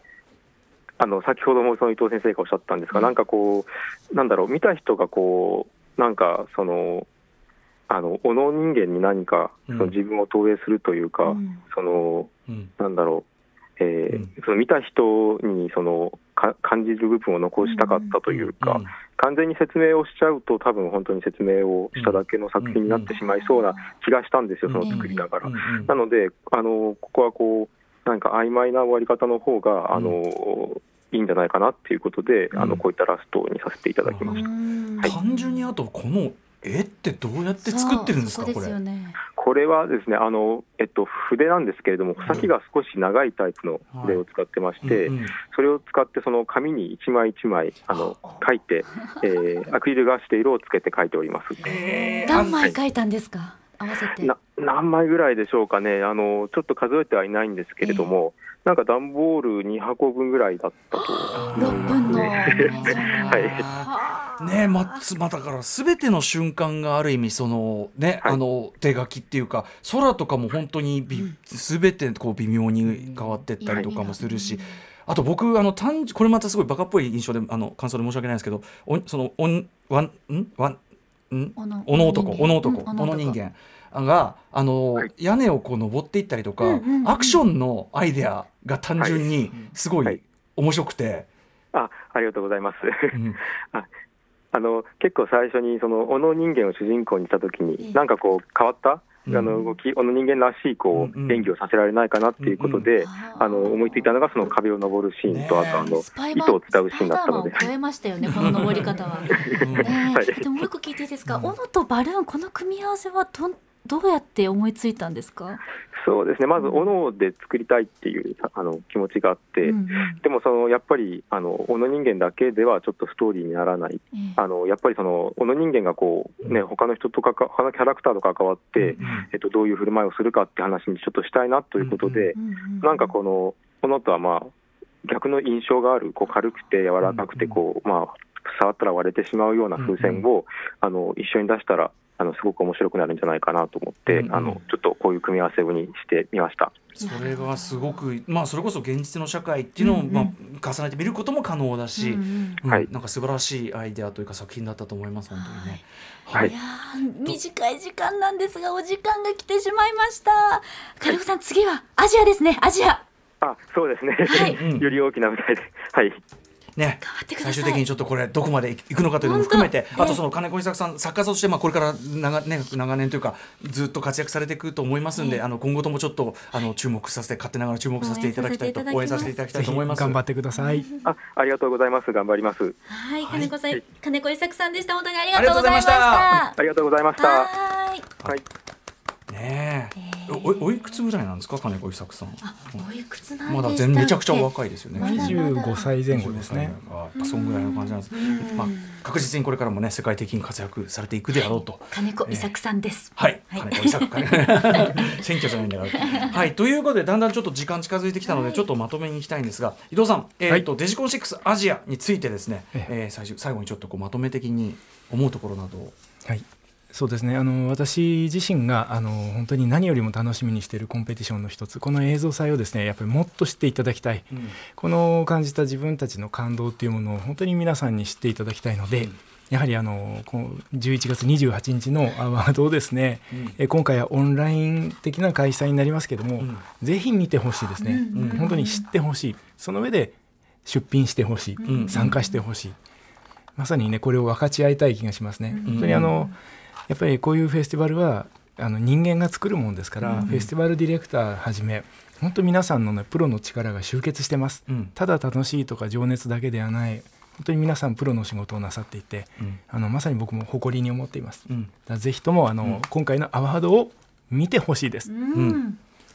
[SPEAKER 5] あの先ほどもその伊藤先生がおっしゃったんですが、なんかこう、なんだろう、見た人がこう、なんかその、あのおの人間に何か
[SPEAKER 3] うん。
[SPEAKER 5] その自分を投影するというか、
[SPEAKER 2] うん。
[SPEAKER 5] その
[SPEAKER 3] うん。
[SPEAKER 5] なんだろう、えー
[SPEAKER 3] うん。
[SPEAKER 5] その見た人にそのか感じる部分を残したかったというか、
[SPEAKER 3] うん。
[SPEAKER 5] 完全に説明をしちゃうと、多分本当に説明をしただけの作品になってしまいそうな気がしたんですよ、その作りながら。なので、あのここはこう、なんか曖昧な終わり方の方が、あのいいんじゃないかなっていうことで、あ
[SPEAKER 3] うん。
[SPEAKER 5] のこういったラストにさせていただきました。
[SPEAKER 2] うん。
[SPEAKER 3] 単純にあとこの絵ってどうやって作ってるんですか
[SPEAKER 2] そうそ
[SPEAKER 3] これ？
[SPEAKER 2] こ
[SPEAKER 5] れはですね、あのえっと、筆なんですけれども、先が少し長いタイプの筆を使ってまして、
[SPEAKER 3] うんうん
[SPEAKER 5] それを使って、その紙に一枚一枚あの書いて、えーアクリルガッシュで色をつけて書いております。
[SPEAKER 3] えー。
[SPEAKER 2] 何枚書いたんですか？合わせて。
[SPEAKER 5] な何枚ぐらいでしょうかね。あの、ちょっと数えてはいないんですけれども、なんか段ボール2箱分ぐらいだったと。
[SPEAKER 2] 六分の。
[SPEAKER 5] はい。
[SPEAKER 3] ねまつまあだから全ての瞬間がある意味そのね、
[SPEAKER 5] はい。
[SPEAKER 3] あの手書きっていうか空とかも本当にび、全てこう微妙に変わってったりとかもするし、あと僕あの単純これまたすごいバカっぽい印象であの感想で申し訳ないんですけどおそのおんわんん？わんん
[SPEAKER 2] おの
[SPEAKER 3] おの男おの男。
[SPEAKER 2] うん
[SPEAKER 3] おの人間。があの、
[SPEAKER 5] はい。
[SPEAKER 3] 屋根をこう登っていったりとか、アクションのアイデアが単純にすご
[SPEAKER 5] はい。い
[SPEAKER 3] 面白くて、
[SPEAKER 5] あありがとうございます。
[SPEAKER 3] うん。
[SPEAKER 5] あの結構最初にその小野人間を主人公にしたとき
[SPEAKER 2] ええ。
[SPEAKER 5] に、なんかこう変わった？
[SPEAKER 3] うん
[SPEAKER 5] あの動き、この人間らしいこう、演技をさせられないかなっていうことで、あの思いついたのがその壁を登るシーンと、
[SPEAKER 3] ね
[SPEAKER 5] あとあの糸を伝うシーンだったので。
[SPEAKER 2] スパイダーマンを超えましたよねこの登り方は。でももう一個聞いていいですか、
[SPEAKER 3] うん。
[SPEAKER 2] 斧とバルーンこの組み合わせはどんどうやって思いついたんですか？
[SPEAKER 5] そうですね、まず、斧で作りたいっていうあの気持ちがあって、
[SPEAKER 2] うん。うん
[SPEAKER 5] でもそのやっぱりあの斧人間だけではちょっとストーリーにならない、
[SPEAKER 2] ええ。
[SPEAKER 5] あのやっぱりその斧人間がこう、ね、他の人とかか他のキャラクターと関わって、えっと、どういう振る舞いをするかって話にちょっとしたいなということで、
[SPEAKER 2] うんうん
[SPEAKER 5] なんかこの斧とはまあ逆の印象があるこう軽くて柔らかくてこう、まあ、触ったら割れてしまうような風船を、あの一緒に出したらあのすごく面白くなるんじゃないかなと思って、
[SPEAKER 3] うんうん。
[SPEAKER 5] あのちょっとこういう組み合わせにしてみました。
[SPEAKER 3] それがすごくまあそれこそ現実の社会っていうのを、
[SPEAKER 2] うんうん。
[SPEAKER 3] まあ、重ねて見ることも可能だし、
[SPEAKER 2] うんうん。
[SPEAKER 3] うん
[SPEAKER 5] はい。
[SPEAKER 3] なんか素晴らしいアイデアというか作品だったと思います本当にね。
[SPEAKER 5] はい。
[SPEAKER 2] いやー短い時間なんですがお時間が来てしまいました。金子さん次はアジアですねアジア。
[SPEAKER 5] あそうですね、
[SPEAKER 2] はい。
[SPEAKER 3] うん。
[SPEAKER 5] より大きな舞台で、はい、
[SPEAKER 3] ね最終的にちょっとこれどこまで行くのかというのも含めてあとその金子伊作さん作家としてまあこれから長,、ね、長年というかずっと活躍されていくと思いますんで、
[SPEAKER 2] ええ
[SPEAKER 3] あの今後ともちょっとあの注目させて勝手ながら注目させていただきたい。と応
[SPEAKER 2] 応援
[SPEAKER 3] 援させてい
[SPEAKER 2] ただき
[SPEAKER 3] たいと思います。
[SPEAKER 4] 頑張ってください。
[SPEAKER 5] あありがとうございます、頑張ります。
[SPEAKER 2] はい。
[SPEAKER 3] はい。
[SPEAKER 2] 金子さん、金子伊作さんでした。本当にあり
[SPEAKER 3] がとうございまし
[SPEAKER 2] がとうございました。た
[SPEAKER 5] ありがとうございました。
[SPEAKER 2] はーい。
[SPEAKER 5] はい。
[SPEAKER 3] ねえ。
[SPEAKER 2] えー
[SPEAKER 3] おおいくつぐらいなんですか金子伊作さん。
[SPEAKER 2] あおいくつなんで
[SPEAKER 3] まだ全めちゃくちゃ若いですよね。
[SPEAKER 2] まだまだ
[SPEAKER 4] 25歳前後ですね。
[SPEAKER 3] そんぐらいの感じなんです。
[SPEAKER 2] うん
[SPEAKER 3] まあ確実にこれからもね世界的に活躍されていくであろうと。
[SPEAKER 2] 金子伊作さんです、
[SPEAKER 3] はい、
[SPEAKER 2] はい
[SPEAKER 3] 金子伊作金選挙じゃないんだから。はい、ということでだんだんちょっと時間近づいてきたので、ちょっとまとめに行きたいんですが、伊藤さん、えっ、と、デジコン6アジアについてですね、
[SPEAKER 4] え
[SPEAKER 3] えー最終最後にちょっとこうまとめ的に思うところなどを。
[SPEAKER 4] はい、そうですね。あの私自身があの本当に何よりも楽しみにしているコンペティションの一つ。この映像祭をですねやっぱりもっと知っていただきたい。この感じた自分たちの感動っていうものを本当に皆さんに知っていただきたいので、やはりあのこの11月28日のアワードをですね、
[SPEAKER 3] うん。
[SPEAKER 4] え今回はオンライン的な開催になりますけども、
[SPEAKER 3] うん。
[SPEAKER 4] ぜひ見てほしいですね、
[SPEAKER 2] うん。
[SPEAKER 3] うん。
[SPEAKER 4] 本当に知ってほしい。その上で出品してほしい、
[SPEAKER 3] うん。
[SPEAKER 4] 参加してほしい。まさにねこれを分かち合いたい気がしますね。
[SPEAKER 2] うん。
[SPEAKER 4] 本当にあのやっぱりこういうフェスティバルはあの人間が作るもんですから、
[SPEAKER 3] うん。
[SPEAKER 4] フェスティバルディレクターはじめ本当皆さんの、ね、プロの力が集結してます。
[SPEAKER 3] うん。
[SPEAKER 4] ただ楽しいとか情熱だけではない本当に皆さんプロの仕事をなさっていて
[SPEAKER 3] うん。
[SPEAKER 4] あのまさに僕も誇りに思っています。
[SPEAKER 3] うん。
[SPEAKER 4] ぜひともあの、
[SPEAKER 3] うん。
[SPEAKER 4] 今回のアワードを見てほしいです。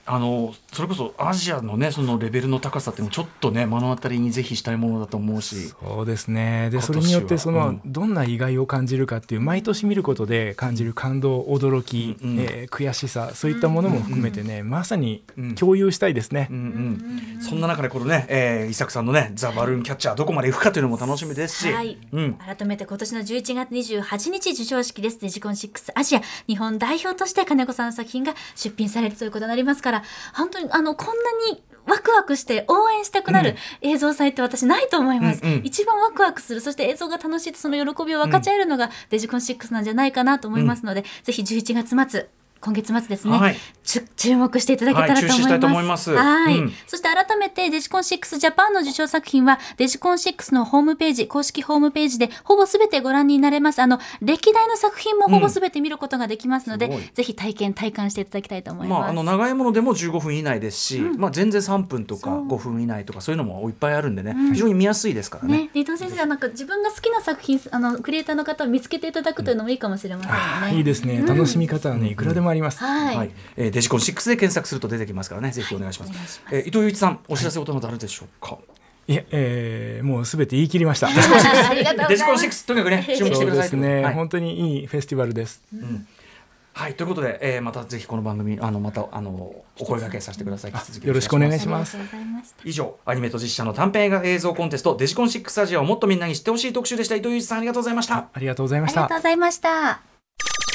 [SPEAKER 2] うん
[SPEAKER 3] うんあのそれこそアジアのねそのレベルの高さっていうのをちょっとね目の当たりにぜひしたいものだと思うし。
[SPEAKER 4] そうですね。でそれによってその、
[SPEAKER 3] うん。
[SPEAKER 4] どんな意外を感じるかっていう毎年見ることで感じる感動驚き、
[SPEAKER 3] うん
[SPEAKER 4] えー悔しさそういったものも含めてね、まさに
[SPEAKER 3] うん。
[SPEAKER 4] 共有したいですね。
[SPEAKER 3] うんうん、そんな中でこのね、えー、伊作さんのね「ザ・バルーンキャッチャー」どこまでいくかというのも楽しみですし、
[SPEAKER 2] はい。
[SPEAKER 3] うん、
[SPEAKER 2] 改めて今年の11月28日授賞式です。デジコン6アジア日本代表として金子さんの作品が出品されるということになりますから本当にあのこんなにワクワクして応援したくなる映像祭って私ないと思います、
[SPEAKER 3] うんうん。
[SPEAKER 2] 一番ワクワクする。そして映像が楽しいとその喜びを分かち合えるのがデジコン6なんじゃないかなと思いますので、ぜひ11月末今月末ですね、
[SPEAKER 3] はい。
[SPEAKER 2] 注目していただけたらと思います。
[SPEAKER 3] はい注視したいと思います。
[SPEAKER 2] はい。
[SPEAKER 3] うん。
[SPEAKER 2] そして改めてデジコン6ジャパンの受賞作品はデジコン6のホームページ、公式ホームページでほぼすべてご覧になれます。あの、歴代の作品もほぼすべて見ることができますので、
[SPEAKER 3] うん
[SPEAKER 2] ぜひ体験、体感していただきたいと思います。
[SPEAKER 3] まあ、あの長いものでも15分以内ですし、まあ、全然3分とか
[SPEAKER 2] そう。
[SPEAKER 3] 5分以内とかそういうのもいっぱいあるんでね、
[SPEAKER 2] うん。
[SPEAKER 3] 非常に見やすいですからね。
[SPEAKER 2] ね、伊藤先生はなんか自分が好きな作品、あのクリエイターの方を見つけていただくというのもいいかもしれませんね。
[SPEAKER 4] ーいいですね、楽しみ方はねいくらでもあります。
[SPEAKER 2] はい。
[SPEAKER 3] はい。えーデジコン6で検索すると出てきますからね。ぜひお願いします,、
[SPEAKER 2] お願いします。
[SPEAKER 3] えー伊藤祐一さんお知らせことなどあるでしょうか、
[SPEAKER 4] いや、えーもうすべて言い切りました。
[SPEAKER 3] デジコン6とにかくね注目してください
[SPEAKER 4] ですね、
[SPEAKER 3] はい。
[SPEAKER 4] 本当にいいフェスティバルです。
[SPEAKER 3] うん。はい、ということで、えーまたぜひこの番組あのまたあのお声掛けさせてください。引き続き
[SPEAKER 4] よろしくお願い
[SPEAKER 3] し
[SPEAKER 4] します。
[SPEAKER 3] 以上アニメと実写の短編映画映像コンテストデジコン6アジアをもっとみんなに知ってほしい特集でした。伊藤祐一さんありがとうございました。
[SPEAKER 4] ありがとうございました。
[SPEAKER 2] ありがとう。ございました。